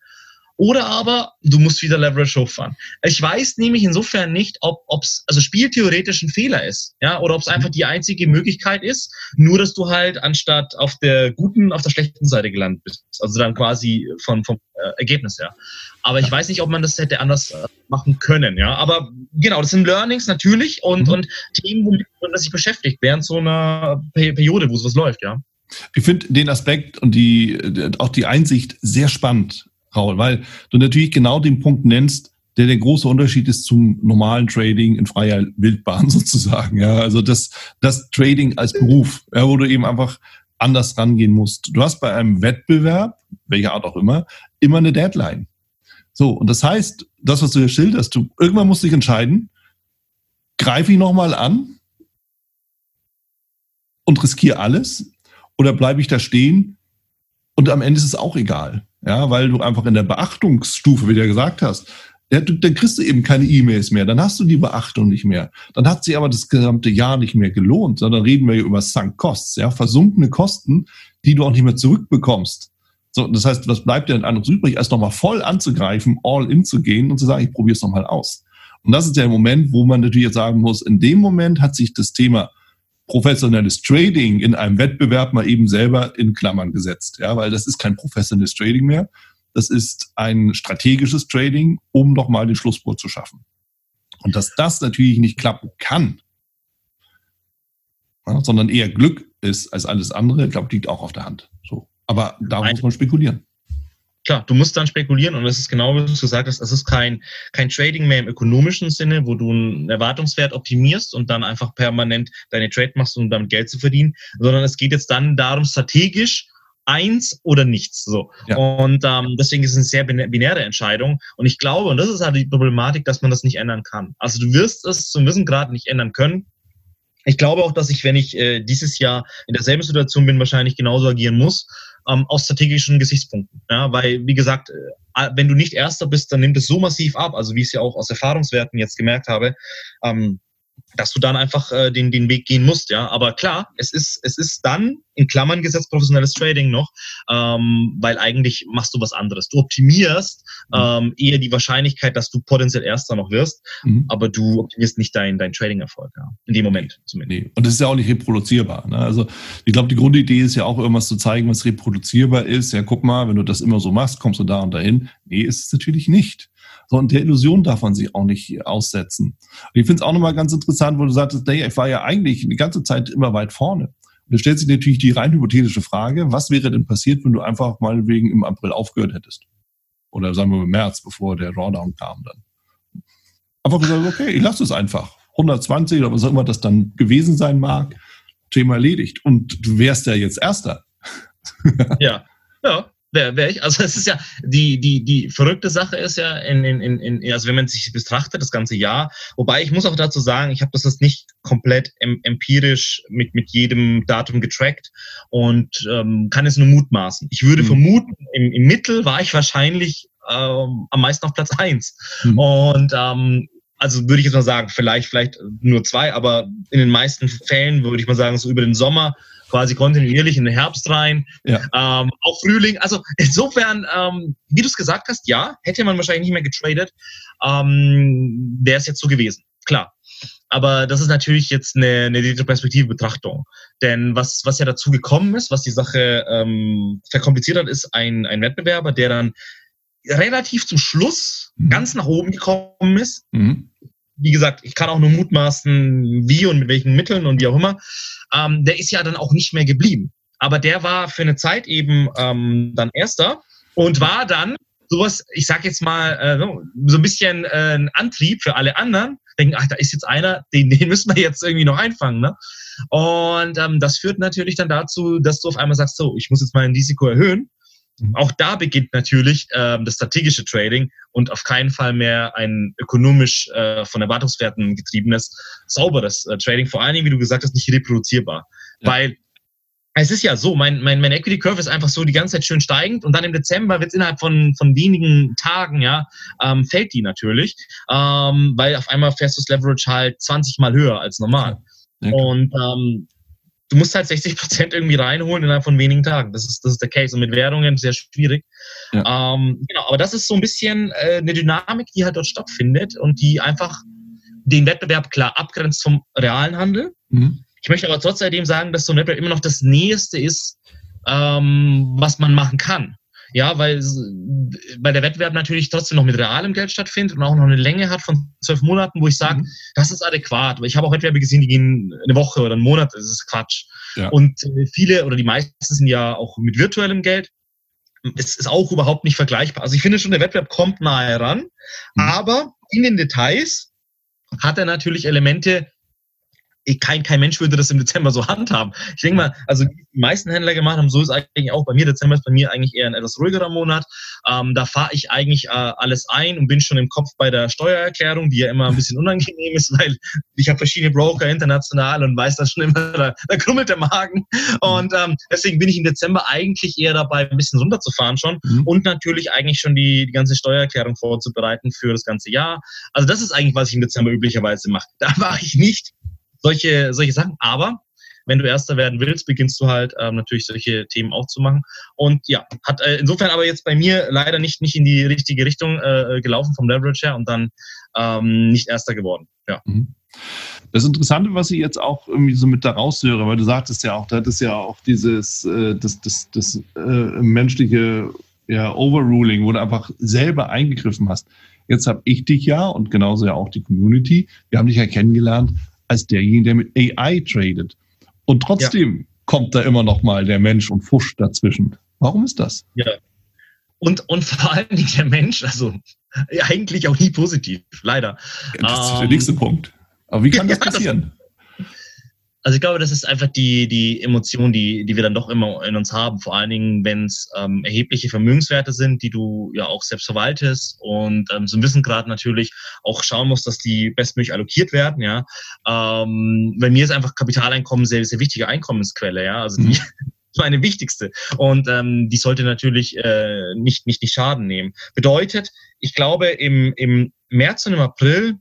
Oder aber du musst wieder Leverage hochfahren. Ich weiß nämlich insofern nicht, ob es also spieltheoretisch ein Fehler ist, ja, oder ob es einfach die einzige Möglichkeit ist, nur dass du halt anstatt auf der guten, auf der schlechten Seite gelandet bist. Also dann quasi von, vom äh, Ergebnis her. Aber ich weiß nicht, ob man das hätte anders äh, machen können, ja. Aber genau, das sind Learnings natürlich und, mhm. und Themen, womit man sich beschäftigt während so einer Periode, wo sowas läuft, ja. Ich finde den Aspekt und die, auch die Einsicht sehr spannend. Raul, weil du natürlich genau den Punkt nennst, der der große Unterschied ist zum normalen Trading in freier Wildbahn sozusagen. Ja, also das, das Trading als Beruf, ja, wo du eben einfach anders rangehen musst. Du hast bei einem Wettbewerb, welcher Art auch immer, immer eine Deadline. So, und das heißt, das, was du hier schilderst, du irgendwann musst dich entscheiden, greife ich nochmal an und riskiere alles oder bleibe ich da stehen und am Ende ist es auch egal. Ja, weil du einfach in der Beachtungsstufe, wie du ja gesagt hast, ja, du, dann kriegst du eben keine E-Mails mehr, dann hast du die Beachtung nicht mehr. Dann hat sich aber das gesamte Jahr nicht mehr gelohnt, sondern reden wir über Sunk Costs, ja, versunkene Kosten, die du auch nicht mehr zurückbekommst. So, das heißt, was bleibt dir denn anderes übrig, als nochmal voll anzugreifen, all in zu gehen und zu sagen, ich probiere es nochmal aus. Und das ist der Moment, wo man natürlich jetzt sagen muss, in dem Moment hat sich das Thema professionelles Trading in einem Wettbewerb mal eben selber in Klammern gesetzt. Ja, weil das ist kein professionelles Trading mehr. Das ist ein strategisches Trading, um nochmal den Schlussspurt zu schaffen. Und dass das natürlich nicht klappen kann, ja, sondern eher Glück ist als alles andere, ich glaube, liegt auch auf der Hand. So. Aber da muss man spekulieren klar, du musst dann spekulieren und es ist genau, wie du gesagt hast, es ist kein, kein Trading mehr im ökonomischen Sinne, wo du einen Erwartungswert optimierst und dann einfach permanent deine Trade machst, um damit Geld zu verdienen, sondern es geht jetzt dann darum, strategisch eins oder nichts. So. Ja. Und ähm, deswegen ist es eine sehr binäre Entscheidung. Und ich glaube, und das ist halt die Problematik, dass man das nicht ändern kann. Also du wirst es zum Wissen gerade nicht ändern können. Ich glaube auch, dass ich, wenn ich äh, dieses Jahr in derselben Situation bin, wahrscheinlich genauso agieren muss ähm, aus strategischen Gesichtspunkten. Ja, weil, wie gesagt, äh, wenn du nicht Erster bist, dann nimmt es so massiv ab, also wie ich es ja auch aus Erfahrungswerten jetzt gemerkt habe, ähm, dass du dann einfach äh, den, den Weg gehen musst, ja. Aber klar, es ist, es ist dann in Klammern gesetzt professionelles Trading noch, ähm, weil eigentlich machst du was anderes. Du optimierst mhm. ähm, eher die Wahrscheinlichkeit, dass du potenziell Erster noch wirst, mhm. aber du optimierst nicht dein, dein Trading-Erfolg, ja. In dem Moment zumindest. Nee. Und das ist ja auch nicht reproduzierbar. Ne? Also ich glaube, die Grundidee ist ja auch irgendwas zu zeigen, was reproduzierbar ist. Ja, guck mal, wenn du das immer so machst, kommst du da und dahin. Nee, ist es natürlich nicht. So, und der Illusion darf man sich auch nicht aussetzen. Und ich finde es auch nochmal ganz interessant, wo du sagtest, nee, ich war ja eigentlich die ganze Zeit immer weit vorne. Und da stellt sich natürlich die rein hypothetische Frage, was wäre denn passiert, wenn du einfach mal wegen im April aufgehört hättest? Oder sagen wir im März, bevor der Drawdown kam dann. Einfach gesagt, okay, ich lasse es einfach. 120 oder was auch immer das dann gewesen sein mag, Thema erledigt. Und du wärst ja jetzt Erster. ja, ja wäre wär ich. Also es ist ja, die, die, die verrückte Sache ist ja, in, in, in, also wenn man sich betrachtet, das ganze Jahr, wobei ich muss auch dazu sagen, ich habe das jetzt nicht komplett empirisch mit, mit jedem Datum getrackt und ähm, kann es nur mutmaßen. Ich würde mhm. vermuten, im, im Mittel war ich wahrscheinlich ähm, am meisten auf Platz eins mhm. Und ähm, also würde ich jetzt mal sagen, vielleicht, vielleicht nur zwei, aber in den meisten Fällen würde ich mal sagen, so über den Sommer quasi kontinuierlich in den Herbst rein, ja. ähm, auch Frühling. Also insofern, ähm, wie du es gesagt hast, ja, hätte man wahrscheinlich nicht mehr getradet, ähm, wäre es jetzt so gewesen. Klar. Aber das ist natürlich jetzt eine, eine retroperspektive Betrachtung. Denn was, was ja dazu gekommen ist, was die Sache ähm, verkompliziert hat, ist ein, ein Wettbewerber, der dann relativ zum Schluss mhm. ganz nach oben gekommen ist. Mhm wie gesagt, ich kann auch nur mutmaßen, wie und mit welchen Mitteln und wie auch immer, ähm, der ist ja dann auch nicht mehr geblieben. Aber der war für eine Zeit eben ähm, dann Erster und war dann sowas, ich sag jetzt mal, äh, so ein bisschen äh, ein Antrieb für alle anderen. Denken, ach, da ist jetzt einer, den, den müssen wir jetzt irgendwie noch einfangen. Ne? Und ähm, das führt natürlich dann dazu, dass du auf einmal sagst, so, ich muss jetzt mein Risiko erhöhen. Auch da beginnt natürlich ähm, das strategische Trading und auf keinen Fall mehr ein ökonomisch äh, von Erwartungswerten getriebenes, sauberes äh, Trading. Vor allen Dingen, wie du gesagt hast, nicht reproduzierbar. Ja. Weil es ist ja so, mein, mein, mein Equity Curve ist einfach so die ganze Zeit schön steigend und dann im Dezember wird es innerhalb von, von wenigen Tagen, ja, ähm, fällt die natürlich, ähm, weil auf einmal fährst du das Leverage halt 20 mal höher als normal. Ja, und ähm, du musst halt 60 Prozent irgendwie reinholen innerhalb von wenigen Tagen. Das ist, das ist der Case. Und mit Währungen sehr schwierig. Ja. Ähm, genau, aber das ist so ein bisschen äh, eine Dynamik, die halt dort stattfindet und die einfach den Wettbewerb klar abgrenzt vom realen Handel. Mhm. Ich möchte aber trotzdem sagen, dass so ein Wettbewerb immer noch das Nächste ist, ähm, was man machen kann. Ja, weil, weil der Wettbewerb natürlich trotzdem noch mit realem Geld stattfindet und auch noch eine Länge hat von zwölf Monaten, wo ich sage, mhm. das ist adäquat. Weil ich habe auch Wettbewerbe gesehen, die gehen eine Woche oder einen Monat, das ist Quatsch. Ja. Und äh, viele oder die meisten sind ja auch mit virtuellem Geld. Es ist auch überhaupt nicht vergleichbar. Also ich finde schon, der Wettbewerb kommt nahe ran, mhm. aber in den Details hat er natürlich Elemente, kein, kein Mensch würde das im Dezember so handhaben. Ich denke mal, also die meisten Händler gemacht haben, so ist eigentlich auch bei mir. Dezember ist bei mir eigentlich eher ein etwas ruhigerer Monat. Ähm, da fahre ich eigentlich äh, alles ein und bin schon im Kopf bei der Steuererklärung, die ja immer ein bisschen unangenehm ist, weil ich habe verschiedene Broker international und weiß das schon immer, da, da krummelt der Magen. Und ähm, deswegen bin ich im Dezember eigentlich eher dabei, ein bisschen runterzufahren schon mhm. und natürlich eigentlich schon die, die ganze Steuererklärung vorzubereiten für das ganze Jahr. Also das ist eigentlich, was ich im Dezember üblicherweise mache. Da mache ich nicht solche, solche Sachen. Aber wenn du Erster werden willst, beginnst du halt ähm, natürlich solche Themen auch zu machen. Und ja, hat äh, insofern aber jetzt bei mir leider nicht, nicht in die richtige Richtung äh, gelaufen vom Leverage her und dann ähm, nicht Erster geworden. Ja. Mhm. Das Interessante, was ich jetzt auch irgendwie so mit da raushöre, weil du sagtest ja auch, da ist ja auch dieses, äh, das, das, das äh, menschliche ja, Overruling, wo du einfach selber eingegriffen hast. Jetzt habe ich dich ja und genauso ja auch die Community, wir haben dich ja kennengelernt als derjenige, der mit AI tradet. Und trotzdem ja. kommt da immer noch mal der Mensch und fuscht dazwischen. Warum ist das? Ja. Und, und vor allem der Mensch, also eigentlich auch nie positiv, leider. Ja, das ist der ähm, nächste Punkt. Aber wie kann das passieren? Also ich glaube, das ist einfach die, die Emotion, die, die wir dann doch immer in uns haben. Vor allen Dingen, wenn es ähm, erhebliche Vermögenswerte sind, die du ja auch selbst verwaltest und ähm, so ein Wissengrad natürlich auch schauen musst, dass die bestmöglich allokiert werden. Ja, ähm, bei mir ist einfach Kapitaleinkommen sehr, sehr wichtige Einkommensquelle. Ja, also die, mhm meine wichtigste. Und ähm, die sollte natürlich äh, nicht, nicht, nicht Schaden nehmen. Bedeutet, ich glaube, im, im März und im April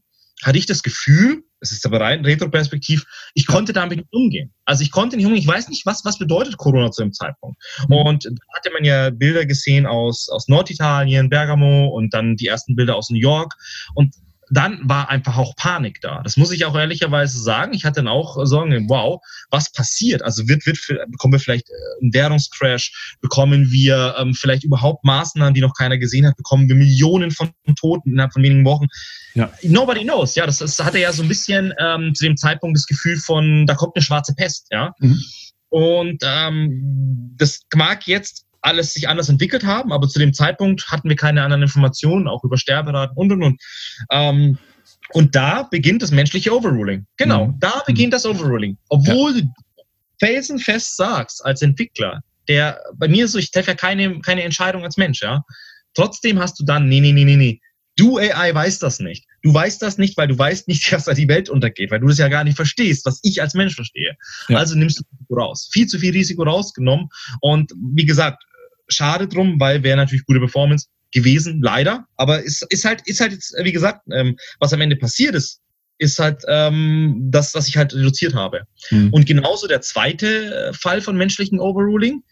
hatte ich das Gefühl, es ist aber rein retroperspektiv, ich konnte damit nicht umgehen. Also ich konnte nicht umgehen, ich weiß nicht, was, was bedeutet Corona zu dem Zeitpunkt. Und da hatte man ja Bilder gesehen aus, aus Norditalien, Bergamo und dann die ersten Bilder aus New York. Und dann war einfach auch Panik da. Das muss ich auch ehrlicherweise sagen. Ich hatte dann auch Sorgen, wow, was passiert? Also wird, wird, bekommen wir vielleicht äh, einen Währungscrash? Bekommen wir ähm, vielleicht überhaupt Maßnahmen, die noch keiner gesehen hat? Bekommen wir Millionen von Toten innerhalb von wenigen Wochen? Ja. Nobody knows. Ja, das, das hatte ja so ein bisschen ähm, zu dem Zeitpunkt das Gefühl von, da kommt eine schwarze Pest. Ja. Mhm. Und ähm, das mag jetzt alles sich anders entwickelt haben, aber zu dem Zeitpunkt hatten wir keine anderen Informationen, auch über Sterberaten und und und. Ähm, und da beginnt das menschliche Overruling. Genau, mhm. da beginnt das Overruling. Obwohl ja. du felsenfest sagst, als Entwickler, der bei mir ist so, ich treffe ja keine, keine Entscheidung als Mensch, ja. Trotzdem hast du dann, nee, nee, nee, nee, nee. Du AI weißt das nicht. Du weißt das nicht, weil du weißt nicht, dass da die Welt untergeht, weil du das ja gar nicht verstehst, was ich als Mensch verstehe. Ja. Also nimmst du Risiko raus. Viel zu viel Risiko rausgenommen. Und wie gesagt, schade drum, weil wäre natürlich gute Performance gewesen, leider. Aber ist, ist halt, ist halt jetzt, wie gesagt, ähm, was am Ende passiert ist, ist halt ähm, das, was ich halt reduziert habe. Mhm. Und genauso der zweite äh, Fall von menschlichen Overruling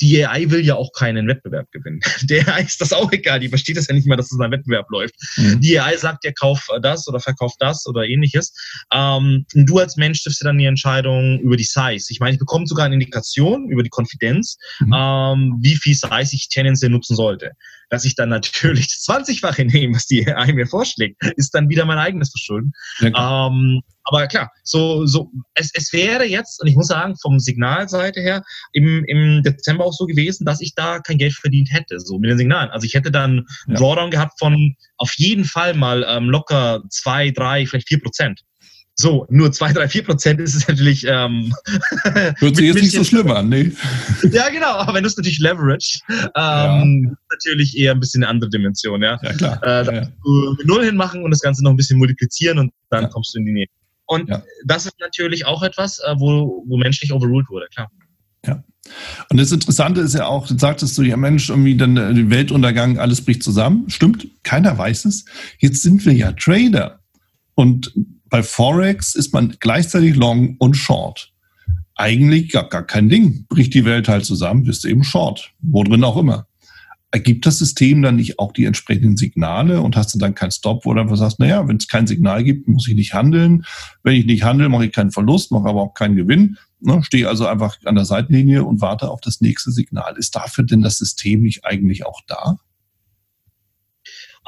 die AI will ja auch keinen Wettbewerb gewinnen. Der AI ist das auch egal, die versteht das ja nicht mehr, dass es ein Wettbewerb läuft. Mhm. Die AI sagt ja, kauf das oder verkauf das oder ähnliches. Ähm, und du als Mensch triffst dir dann die Entscheidung über die Size. Ich meine, ich bekomme sogar eine Indikation über die Konfidenz, mhm. ähm, wie viel Size ich tendenziell nutzen sollte. Dass ich dann natürlich das 20-fache nehme, was die AI mir vorschlägt, ist dann wieder mein eigenes Verschulden. Ja, ähm, aber klar, so, so, es, es wäre jetzt, und ich muss sagen, vom Signalseite her, im, im Dezember auch so gewesen, dass ich da kein Geld verdient hätte, so mit den Signalen. Also ich hätte dann ja. Drawdown gehabt von auf jeden Fall mal ähm, locker zwei, drei, vielleicht vier Prozent. So, nur 2, 3, 4 Prozent ist es natürlich. Ähm, Hört sich jetzt nicht so schlimm an, ne? ja, genau, aber wenn du es natürlich leverage, ähm, ja. natürlich eher ein bisschen eine andere Dimension, ja. Ja, klar. Äh, ja, ja. mit Null hinmachen und das Ganze noch ein bisschen multiplizieren und dann kommst du in die Nähe. Und das ist natürlich auch etwas, äh, wo, wo menschlich overruled wurde, klar. Ja. Und das Interessante ist ja auch, sagtest du, ja Mensch, irgendwie dann der äh, Weltuntergang, alles bricht zusammen. Stimmt, keiner weiß es. Jetzt sind wir ja Trader. Und bei Forex ist man gleichzeitig Long und Short. Eigentlich gar, gar kein Ding. Bricht die Welt halt zusammen, bist du eben Short. Wo drin auch immer. Ergibt das System dann nicht auch die entsprechenden Signale und hast du dann keinen Stop, wo du einfach sagst, naja, wenn es kein Signal gibt, muss ich nicht handeln. Wenn ich nicht handle, mache ich keinen Verlust, mache aber auch keinen Gewinn. Ne, stehe also einfach an der Seitenlinie und warte auf das nächste Signal. Ist dafür denn das System nicht eigentlich auch da?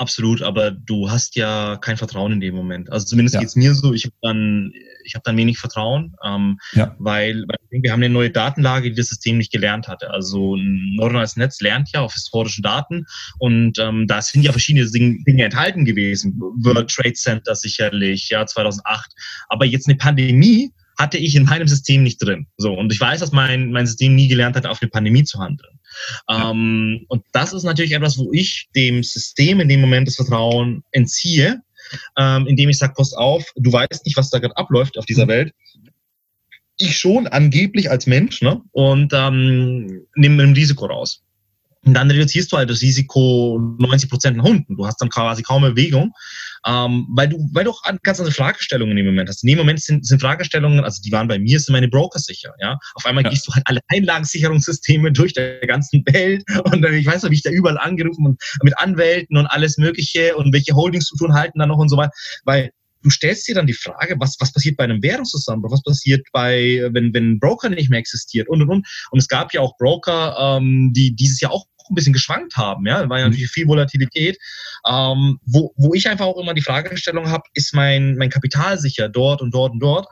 Absolut, aber du hast ja kein Vertrauen in dem Moment. Also zumindest ja. geht's mir so, ich habe dann, ich habe dann wenig Vertrauen, ähm, ja. weil, weil wir haben eine neue Datenlage, die das System nicht gelernt hatte. Also ein neuronales Netz lernt ja auf historischen Daten und ähm, da sind ja verschiedene Dinge enthalten gewesen. World Trade Center sicherlich, ja, 2008. Aber jetzt eine Pandemie hatte ich in meinem System nicht drin. So, und ich weiß, dass mein, mein System nie gelernt hat, auf eine Pandemie zu handeln. Ja. Ähm, und das ist natürlich etwas, wo ich dem System in dem Moment das Vertrauen entziehe, ähm, indem ich sage, pass auf, du weißt nicht, was da gerade abläuft auf dieser mhm. Welt. Ich schon, angeblich als Mensch, ne? Und ähm, nehme ein Risiko raus. Und dann reduzierst du halt das Risiko 90 Prozent nach unten. Du hast dann quasi kaum Bewegung, ähm, weil du, weil du auch ganz andere Fragestellungen in dem Moment hast. In dem Moment sind, sind Fragestellungen, also die waren bei mir, sind meine Broker sicher. Ja, auf einmal ja. gehst du halt alle Einlagensicherungssysteme durch der ganzen Welt und dann, ich weiß noch, wie ich da überall angerufen und mit Anwälten und alles Mögliche und welche Holdingstrukturen halten da noch und so weiter, weil du stellst dir dann die Frage, was, was passiert bei einem Währungszusammenbruch, was passiert bei, wenn, wenn ein Broker nicht mehr existiert und und und. Und es gab ja auch Broker, ähm, die dieses Jahr auch ein bisschen geschwankt haben. Ja, war ja mhm. natürlich viel Volatilität. Ähm, wo, wo ich einfach auch immer die Fragestellung habe, ist mein, mein Kapital sicher dort und dort und dort?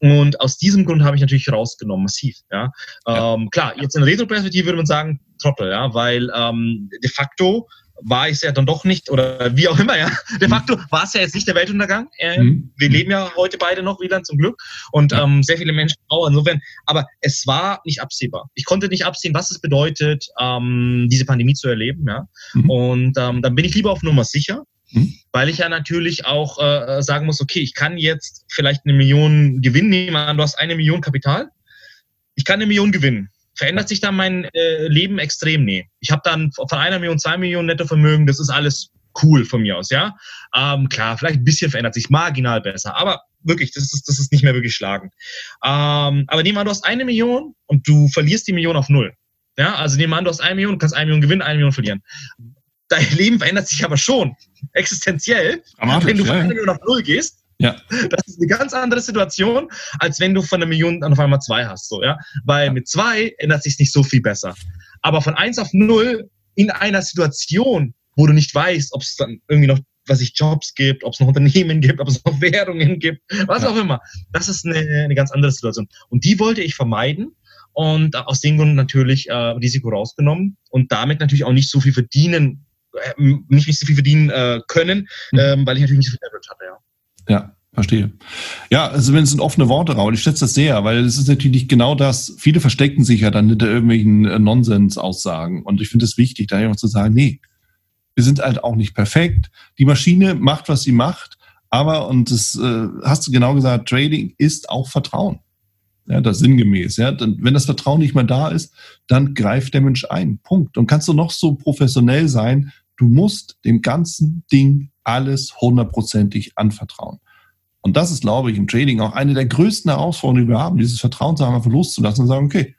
Und aus diesem Grund habe ich natürlich rausgenommen, massiv. Ja. ja. Ähm, klar, jetzt in Retro-Perspektive würde man sagen, Trottel, ja, weil ähm, de facto war es ja dann doch nicht, oder wie auch immer, ja. De mhm. facto war es ja jetzt nicht der Weltuntergang. Äh, mhm. Wir leben ja heute beide noch wieder zum Glück und ja. ähm, sehr viele Menschen auch insofern. Aber es war nicht absehbar. Ich konnte nicht absehen, was es bedeutet, ähm, diese Pandemie zu erleben, ja. Mhm. Und ähm, dann bin ich lieber auf Nummer sicher. Mhm. Weil ich ja natürlich auch äh, sagen muss, okay, ich kann jetzt vielleicht eine Million Gewinn nehmen du hast eine Million Kapital. Ich kann eine Million gewinnen verändert sich dann mein äh, Leben extrem? Nee. Ich habe dann von einer Million, zwei Millionen Nettovermögen, das ist alles cool von mir aus, ja. Ähm, klar, vielleicht ein bisschen verändert sich, marginal besser, aber wirklich, das ist, das ist nicht mehr wirklich schlagend. Ähm, aber nehmen wir an, du hast eine Million und du verlierst die Million auf null. Ja, also nehmen wir an, du hast eine Million, du kannst eine Million gewinnen, eine Million verlieren. Dein Leben verändert sich aber schon existenziell, wenn du von einer Million auf null gehst ja. Das ist eine ganz andere Situation, als wenn du von einer Million auf einmal zwei hast. So, ja? Weil mit zwei ändert sich nicht so viel besser. Aber von eins auf null in einer Situation, wo du nicht weißt, ob es dann irgendwie noch was ich Jobs gibt, ob es noch Unternehmen gibt, ob es noch Währungen gibt, was ja. auch immer. Das ist eine, eine ganz andere Situation. Und die wollte ich vermeiden und aus dem Grund natürlich äh, Risiko rausgenommen und damit natürlich auch nicht so viel verdienen, äh, nicht, nicht so viel verdienen äh, können, mhm. ähm, weil ich natürlich nicht so viel Leverage hatte, ja. Ja, verstehe. Ja, also wenn es sind offene Worte, Raul, ich schätze das sehr, weil es ist natürlich genau das. Viele verstecken sich ja dann hinter irgendwelchen äh, Nonsens-Aussagen. Und ich finde es wichtig, da einfach zu sagen, nee, wir sind halt auch nicht perfekt. Die Maschine macht, was sie macht, aber, und das äh, hast du genau gesagt, Trading ist auch Vertrauen. Ja, das sinngemäß. Ja, dann, wenn das Vertrauen nicht mehr da ist, dann greift der Mensch ein. Punkt. Und kannst du noch so professionell sein, du musst dem ganzen Ding alles hundertprozentig anvertrauen. Und das ist, glaube ich, im Trading auch eine der größten Herausforderungen, die wir haben, dieses Vertrauen zu haben, einfach loszulassen und sagen, okay,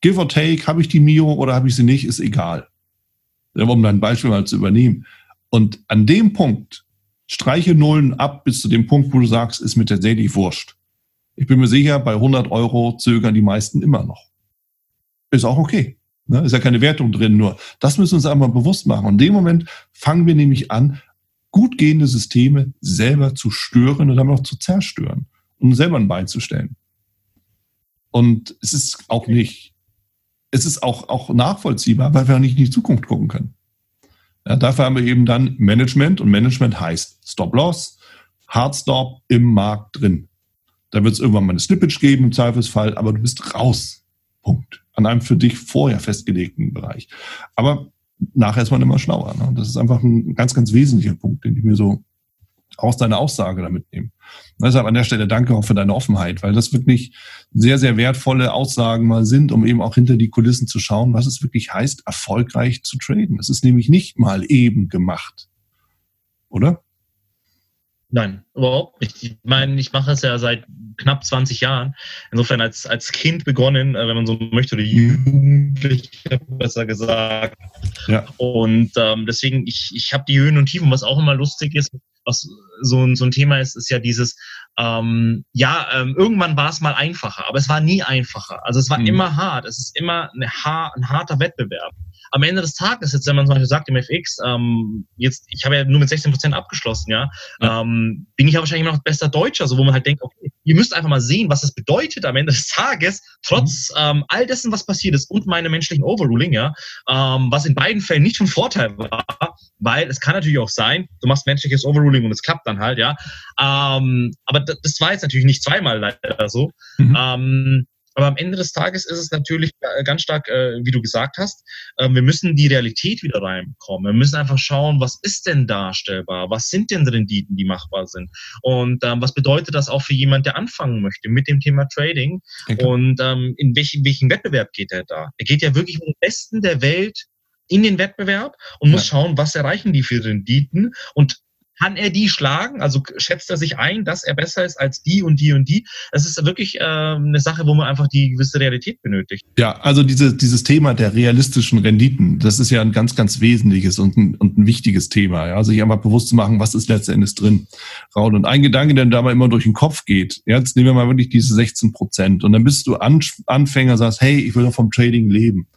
give or take, habe ich die Mio oder habe ich sie nicht, ist egal. Um dein Beispiel mal zu übernehmen. Und an dem Punkt streiche Nullen ab bis zu dem Punkt, wo du sagst, ist mir tatsächlich wurscht. Ich bin mir sicher, bei 100 Euro zögern die meisten immer noch. Ist auch okay. Ne? Ist ja keine Wertung drin, nur das müssen wir uns einmal bewusst machen. Und in dem Moment fangen wir nämlich an, gut gehende Systeme selber zu stören und dann auch zu zerstören um selber ein Bein zu stellen. Und es ist auch nicht, es ist auch, auch nachvollziehbar, weil wir auch nicht in die Zukunft gucken können. Ja, dafür haben wir eben dann Management und Management heißt Stop-Loss, Hardstop im Markt drin. Da wird es irgendwann mal eine Slippage geben im Zweifelsfall, aber du bist raus. Punkt. An einem für dich vorher festgelegten Bereich. Aber nachher ist man immer schlauer. Ne? Das ist einfach ein ganz, ganz wesentlicher Punkt, den ich mir so aus deiner Aussage damit nehme. Deshalb an der Stelle danke auch für deine Offenheit, weil das wirklich sehr, sehr wertvolle Aussagen mal sind, um eben auch hinter die Kulissen zu schauen, was es wirklich heißt, erfolgreich zu traden. Es ist nämlich nicht mal eben gemacht. Oder? Nein, überhaupt nicht. Ich meine, ich mache es ja seit knapp 20 Jahren. Insofern als, als Kind begonnen, äh, wenn man so möchte, oder Jugendlicher besser gesagt. Ja. Und ähm, deswegen, ich, ich habe die Höhen und Tiefen, was auch immer lustig ist, was so, ein so ein Thema ist, ist ja dieses, ähm, ja, ähm, irgendwann war es mal einfacher, aber es war nie einfacher. Also es war mhm. immer hart. Es ist immer eine, ein harter Wettbewerb am Ende des Tages, jetzt, wenn man zum Beispiel sagt im FX, ähm, jetzt, ich habe ja nur mit 16 Prozent abgeschlossen, ja, ja. Ähm, bin ich ja wahrscheinlich noch besser Deutscher, so wo man halt denkt, okay, ihr müsst einfach mal sehen, was das bedeutet am Ende des Tages, trotz mhm. ähm, all dessen, was passiert ist und meine menschlichen Overruling, ja, ähm, was in beiden Fällen nicht von Vorteil war, weil es kann natürlich auch sein, du machst menschliches Overruling und es klappt dann halt, ja. Ähm, aber das war jetzt natürlich nicht zweimal leider so. Mhm. Ähm, aber am Ende des Tages ist es natürlich äh, ganz stark, äh, wie du gesagt hast, äh, wir müssen die Realität wieder reinkommen. Wir müssen einfach schauen, was ist denn darstellbar? Was sind denn Renditen, die machbar sind? Und ähm, was bedeutet das auch für jemand, der anfangen möchte mit dem Thema Trading? Okay. Und ähm, in welchen, welchen Wettbewerb geht er da? Er geht ja wirklich mit dem Besten der Welt in den Wettbewerb und muss ja. schauen, was erreichen die für Renditen und kann er die schlagen? Also schätzt er sich ein, dass er besser ist als die und die und die? Das ist wirklich äh, eine Sache, wo man einfach die gewisse Realität benötigt. Ja, also diese, dieses Thema der realistischen Renditen, das ist ja ein ganz, ganz wesentliches und ein, und ein wichtiges Thema. Ja? Sich einfach bewusst zu machen, was ist letztendlich drin. Raul, und ein Gedanke, der da mal immer durch den Kopf geht, jetzt nehmen wir mal wirklich diese 16 Prozent und dann bist du Anfänger, sagst, hey, ich will doch vom Trading leben.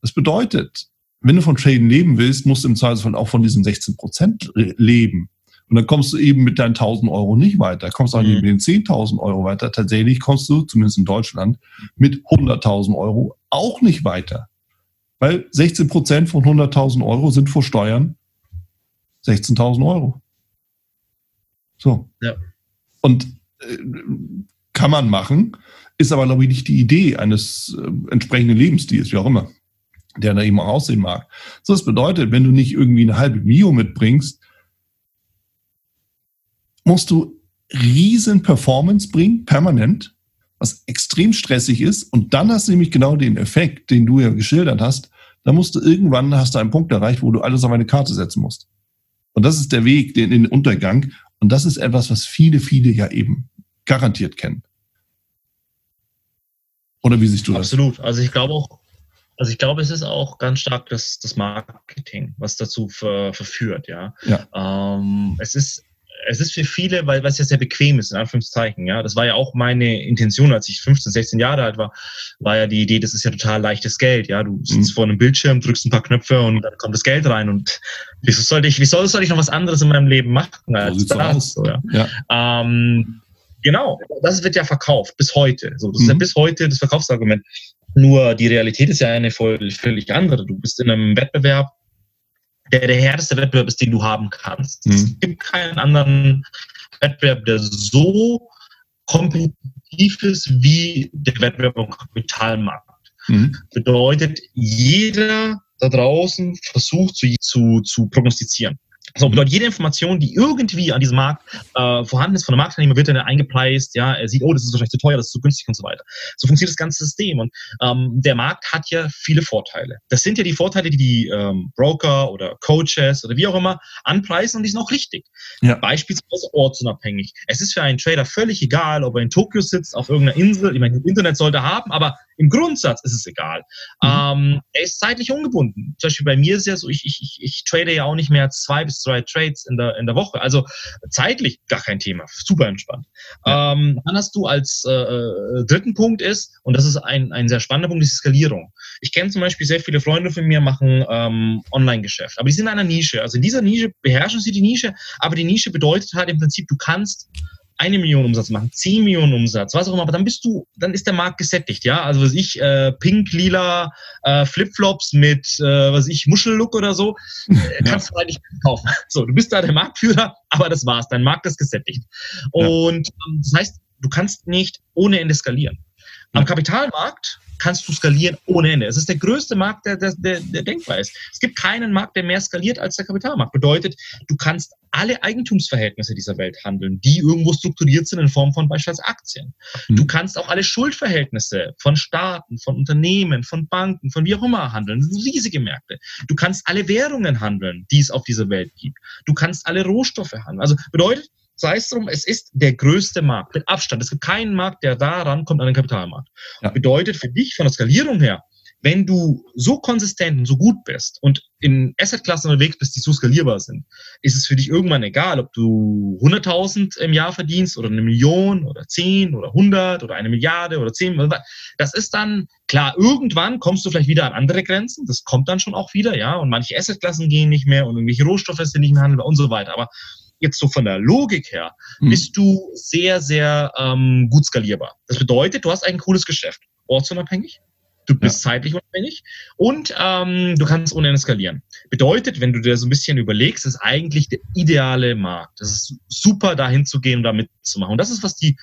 Das bedeutet, wenn du von Traden leben willst, musst du im Zweifelsfall auch von diesen 16 Prozent leben. Und dann kommst du eben mit deinen 1000 Euro nicht weiter, kommst auch nicht mhm. mit den 10.000 Euro weiter. Tatsächlich kommst du, zumindest in Deutschland, mit 100.000 Euro auch nicht weiter. Weil 16 Prozent von 100.000 Euro sind vor Steuern 16.000 Euro. So. Ja. Und äh, kann man machen, ist aber, glaube ich, nicht die Idee eines äh, entsprechenden Lebensstils, wie auch immer der da eben auch aussehen mag. So, das bedeutet, wenn du nicht irgendwie eine halbe Mio mitbringst, musst du riesen Performance bringen, permanent, was extrem stressig ist. Und dann hast du nämlich genau den Effekt, den du ja geschildert hast. Da musst du irgendwann, hast du einen Punkt erreicht, wo du alles auf eine Karte setzen musst. Und das ist der Weg in den Untergang. Und das ist etwas, was viele, viele ja eben garantiert kennen. Oder wie siehst du das? Absolut. Also ich glaube auch, also ich glaube, es ist auch ganz stark das, das Marketing, was dazu ver, verführt, ja. ja. Ähm, es ist es ist für viele, weil es ja sehr bequem ist, in Anführungszeichen, ja. Das war ja auch meine Intention, als ich 15, 16 Jahre alt war, war ja die Idee, das ist ja total leichtes Geld, ja. Du sitzt mhm. vor einem Bildschirm, drückst ein paar Knöpfe und dann kommt das Geld rein und wieso sollte ich, wieso soll ich noch was anderes in meinem Leben machen als so das? So, ja. ja. Ähm, genau, das wird ja verkauft bis heute. So, das mhm. ist ja mhm. bis heute das Verkaufsargument. Nur die Realität ist ja eine völlig andere. Du bist in einem Wettbewerb, der der härteste Wettbewerb ist, den du haben kannst. Mhm. Es gibt keinen anderen Wettbewerb, der so kompetitiv ist wie der Wettbewerb am Kapitalmarkt. Mhm. Bedeutet, jeder da draußen versucht zu, zu, zu prognostizieren. So, bedeutet, jede Information, die irgendwie an diesem Markt äh, vorhanden ist, von der Marktteilnehmer, wird dann eingepleist, ja, er sieht, oh, das ist wahrscheinlich zu teuer, das ist zu günstig und so weiter. So funktioniert das ganze System. Und ähm, der Markt hat ja viele Vorteile. Das sind ja die Vorteile, die die ähm, Broker oder Coaches oder wie auch immer anpreisen und die sind auch richtig. Ja. Beispielsweise ortsunabhängig. Es ist für einen Trader völlig egal, ob er in Tokio sitzt, auf irgendeiner Insel, ich meine, Internet sollte er haben, aber im Grundsatz ist es egal. Mhm. Ähm, er ist zeitlich ungebunden. Zum Beispiel bei mir ist es ja so, ich, ich, ich, ich trade ja auch nicht mehr zwei bis drei Trades in der, in der Woche. Also zeitlich gar kein Thema. Super entspannt. Ja. Ähm, dann hast du als äh, äh, dritten Punkt ist, und das ist ein, ein sehr spannender Punkt, die Skalierung. Ich kenne zum Beispiel sehr viele Freunde von mir, machen ähm, Online-Geschäft. Aber die sind in einer Nische. Also in dieser Nische beherrschen sie die Nische, aber die Nische bedeutet halt im Prinzip, du kannst eine Million Umsatz machen, zehn Millionen Umsatz, was auch immer, aber dann bist du, dann ist der Markt gesättigt, ja. Also was ich, äh, pink, lila, äh, Flipflops mit, äh, was ich, Muschellook oder so, äh, kannst ja. du eigentlich kaufen. So, du bist da der Marktführer, aber das war's. Dein Markt ist gesättigt. Und ähm, das heißt, du kannst nicht ohne Ende skalieren. Am Kapitalmarkt kannst du skalieren ohne Ende. Es ist der größte Markt, der, der, der, denkbar ist. Es gibt keinen Markt, der mehr skaliert als der Kapitalmarkt. Bedeutet, du kannst alle Eigentumsverhältnisse dieser Welt handeln, die irgendwo strukturiert sind in Form von beispielsweise Aktien. Mhm. Du kannst auch alle Schuldverhältnisse von Staaten, von Unternehmen, von Banken, von wie auch immer handeln. Das sind riesige Märkte. Du kannst alle Währungen handeln, die es auf dieser Welt gibt. Du kannst alle Rohstoffe handeln. Also bedeutet, sei es drum, es ist der größte Markt mit Abstand. Es gibt keinen Markt, der da rankommt an den Kapitalmarkt. Ja. Bedeutet für dich von der Skalierung her, wenn du so konsistent und so gut bist und in Assetklassen unterwegs bist, die so skalierbar sind, ist es für dich irgendwann egal, ob du 100.000 im Jahr verdienst oder eine Million oder 10 oder 100 oder eine Milliarde oder 10. Das ist dann, klar, irgendwann kommst du vielleicht wieder an andere Grenzen. Das kommt dann schon auch wieder, ja. Und manche Assetklassen gehen nicht mehr und irgendwelche Rohstoffe sind nicht mehr handelbar und so weiter. Aber jetzt so von der Logik her, mhm. bist du sehr, sehr ähm, gut skalierbar. Das bedeutet, du hast ein cooles Geschäft, ortsunabhängig, du bist ja. zeitlich unabhängig und ähm, du kannst ohne Ende skalieren. Bedeutet, wenn du dir so ein bisschen überlegst, ist eigentlich der ideale Markt. Das ist super, dahin zu gehen und da mitzumachen. Und das ist, was die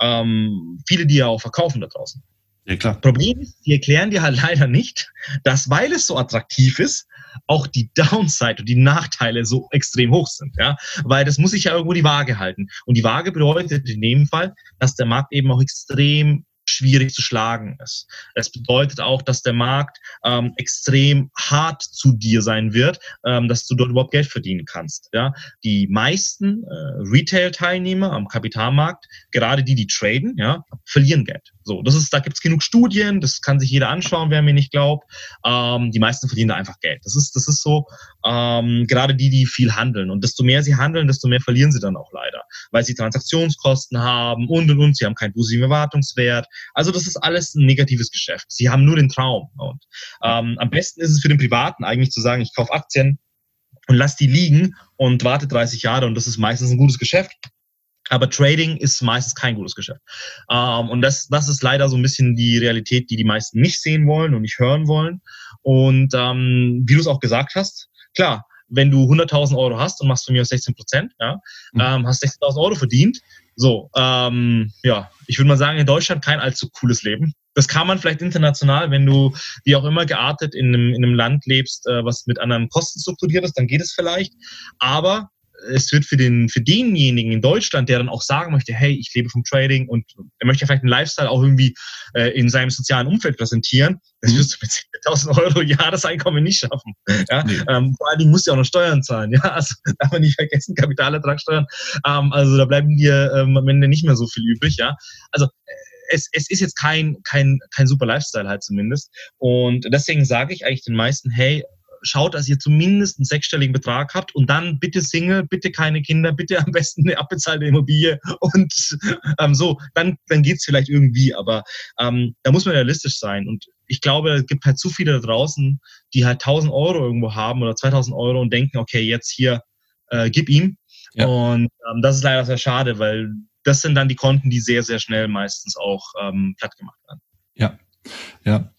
ähm, viele, die ja auch verkaufen da draußen. Ja, klar. Problem ist, die erklären dir halt leider nicht, dass weil es so attraktiv ist, auch die Downside und die Nachteile so extrem hoch sind. Ja? Weil das muss sich ja irgendwo die Waage halten. Und die Waage bedeutet in dem Fall, dass der Markt eben auch extrem schwierig zu schlagen ist. Es bedeutet auch, dass der Markt ähm, extrem hart zu dir sein wird, ähm, dass du dort überhaupt Geld verdienen kannst. Ja? Die meisten äh, Retail-Teilnehmer am Kapitalmarkt, gerade die, die traden, ja, verlieren Geld. So, das ist, da gibt es genug Studien, das kann sich jeder anschauen, wer mir nicht glaubt. Ähm, die meisten verdienen da einfach Geld. Das ist, das ist so, ähm, gerade die, die viel handeln. Und desto mehr sie handeln, desto mehr verlieren sie dann auch leider, weil sie Transaktionskosten haben und und und. Sie haben keinen positiven Erwartungswert. Also das ist alles ein negatives Geschäft. Sie haben nur den Traum. Und ähm, am besten ist es für den Privaten eigentlich zu sagen, ich kaufe Aktien und lass die liegen und warte 30 Jahre und das ist meistens ein gutes Geschäft. Aber Trading ist meistens kein gutes Geschäft. Ähm, und das, das ist leider so ein bisschen die Realität, die die meisten nicht sehen wollen und nicht hören wollen. Und ähm, wie du es auch gesagt hast, klar, wenn du 100.000 Euro hast und machst von mir 16 Prozent, ja, mhm. ähm, hast 16.000 Euro verdient. So, ähm, ja, ich würde mal sagen, in Deutschland kein allzu cooles Leben. Das kann man vielleicht international, wenn du wie auch immer geartet in einem, in einem Land lebst, äh, was mit anderen Kosten strukturiert ist, dann geht es vielleicht. Aber es wird für, den, für denjenigen in Deutschland, der dann auch sagen möchte, hey, ich lebe vom Trading und er möchte vielleicht einen Lifestyle auch irgendwie äh, in seinem sozialen Umfeld präsentieren, das mhm. wirst du mit 10.000 Euro Jahreseinkommen nicht schaffen. Ja? Nee. Ähm, vor allen Dingen musst du auch noch Steuern zahlen. Ja? Also darf man nicht vergessen, Kapitalertragssteuern. Ähm, also da bleiben dir ähm, am Ende nicht mehr so viel übrig. Ja? Also äh, es, es ist jetzt kein, kein, kein super Lifestyle halt zumindest. Und deswegen sage ich eigentlich den meisten, hey, schaut, dass ihr zumindest einen sechsstelligen Betrag habt und dann bitte Single, bitte keine Kinder, bitte am besten eine abbezahlte Immobilie und ähm, so, dann, dann geht's vielleicht irgendwie, aber ähm, da muss man realistisch sein und ich glaube, es gibt halt zu viele da draußen, die halt 1000 Euro irgendwo haben oder 2000 Euro und denken, okay, jetzt hier, äh, gib ihm. Ja. Und ähm, das ist leider sehr schade, weil das sind dann die Konten, die sehr, sehr schnell meistens auch ähm, platt gemacht werden. Ja, ja.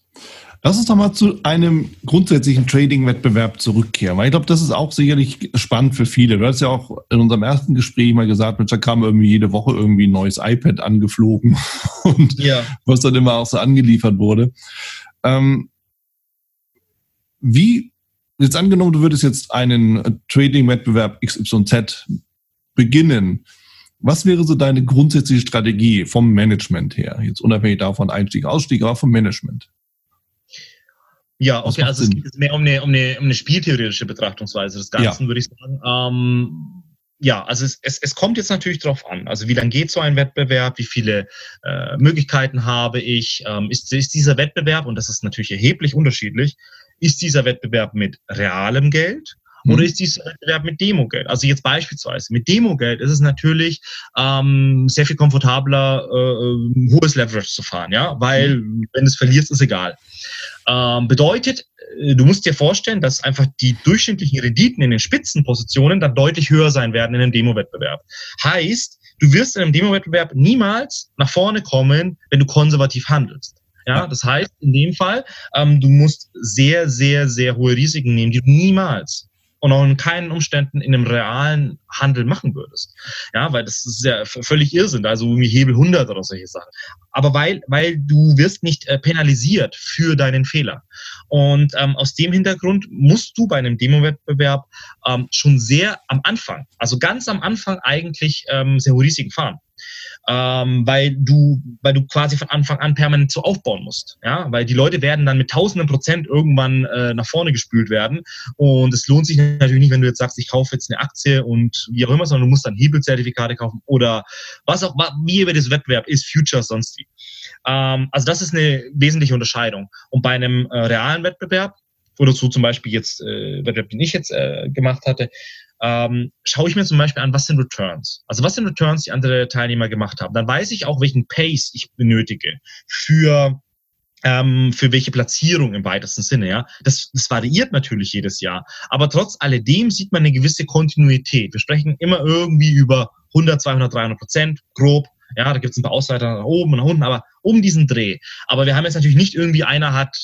Lass uns doch mal zu einem grundsätzlichen Trading-Wettbewerb zurückkehren, weil ich glaube, das ist auch sicherlich spannend für viele. Du hast ja auch in unserem ersten Gespräch mal gesagt, Mensch, da kam irgendwie jede Woche irgendwie ein neues iPad angeflogen und ja. was dann immer auch so angeliefert wurde. Ähm, wie, jetzt angenommen, du würdest jetzt einen Trading-Wettbewerb XYZ beginnen, was wäre so deine grundsätzliche Strategie vom Management her? Jetzt unabhängig davon Einstieg, Ausstieg, aber vom Management. Ja, okay, also Sinn. es geht mehr um eine, um, eine, um eine spieltheoretische Betrachtungsweise des Ganzen, ja. würde ich sagen. Ähm, ja, also es, es, es kommt jetzt natürlich darauf an. Also wie lange geht so ein Wettbewerb? Wie viele äh, Möglichkeiten habe ich? Ähm, ist, ist dieser Wettbewerb, und das ist natürlich erheblich unterschiedlich, ist dieser Wettbewerb mit realem Geld oder mhm. ist dieser Wettbewerb mit Demogeld? Also jetzt beispielsweise mit Demogeld ist es natürlich ähm, sehr viel komfortabler, äh, hohes Leverage zu fahren, ja, weil mhm. wenn du es verlierst, ist egal. Ähm, bedeutet, äh, du musst dir vorstellen, dass einfach die durchschnittlichen Renditen in den Spitzenpositionen dann deutlich höher sein werden in einem Demo-Wettbewerb. Heißt, du wirst in einem Demo-Wettbewerb niemals nach vorne kommen, wenn du konservativ handelst. Ja, das heißt, in dem Fall, ähm, du musst sehr, sehr, sehr hohe Risiken nehmen, die du niemals und auch in keinen Umständen in einem realen Handel machen würdest. Ja, weil das ist ja völlig Irrsinn, also wie Hebel 100 oder solche Sachen. Aber weil, weil du wirst nicht äh, penalisiert für deinen Fehler. Und ähm, aus dem Hintergrund musst du bei einem Demo-Wettbewerb ähm, schon sehr am Anfang, also ganz am Anfang eigentlich ähm, sehr hohe Risiken fahren ähm, weil du, weil du quasi von Anfang an permanent so aufbauen musst, ja, weil die Leute werden dann mit tausenden Prozent irgendwann äh, nach vorne gespült werden. Und es lohnt sich natürlich nicht, wenn du jetzt sagst, ich kaufe jetzt eine Aktie und wie auch immer, sondern du musst dann Hebelzertifikate kaufen oder was auch, wie über das Wettbewerb ist, Futures sonst wie. Ähm, also das ist eine wesentliche Unterscheidung. Und bei einem äh, realen Wettbewerb oder so zum Beispiel jetzt äh, Wettbewerb, den ich jetzt äh, gemacht hatte, ähm, schaue ich mir zum Beispiel an, was sind Returns? Also was sind Returns, die andere Teilnehmer gemacht haben? Dann weiß ich auch, welchen Pace ich benötige für ähm, für welche Platzierung im weitesten Sinne, ja. Das, das variiert natürlich jedes Jahr. Aber trotz alledem sieht man eine gewisse Kontinuität. Wir sprechen immer irgendwie über 100, 200, 300 Prozent, grob. Ja, da gibt es ein paar Ausleiter nach oben und nach unten, aber um diesen Dreh. Aber wir haben jetzt natürlich nicht irgendwie einer hat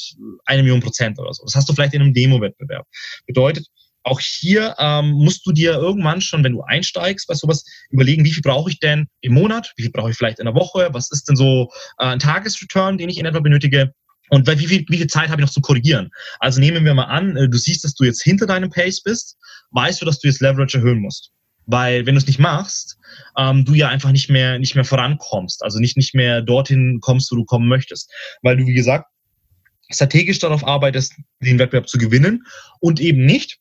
eine Million Prozent oder so. Das hast du vielleicht in einem Demo-Wettbewerb. Bedeutet, auch hier ähm, musst du dir irgendwann schon, wenn du einsteigst bei sowas, überlegen, wie viel brauche ich denn im Monat, wie viel brauche ich vielleicht in der Woche, was ist denn so äh, ein Tagesreturn, den ich in etwa benötige. Und wie viel, wie viel Zeit habe ich noch zu korrigieren? Also nehmen wir mal an, äh, du siehst, dass du jetzt hinter deinem Pace bist, weißt du, dass du jetzt Leverage erhöhen musst. Weil wenn du es nicht machst, ähm, du ja einfach nicht mehr, nicht mehr vorankommst, also nicht, nicht mehr dorthin kommst, wo du kommen möchtest. Weil du, wie gesagt, strategisch darauf arbeitest, den Wettbewerb zu gewinnen und eben nicht,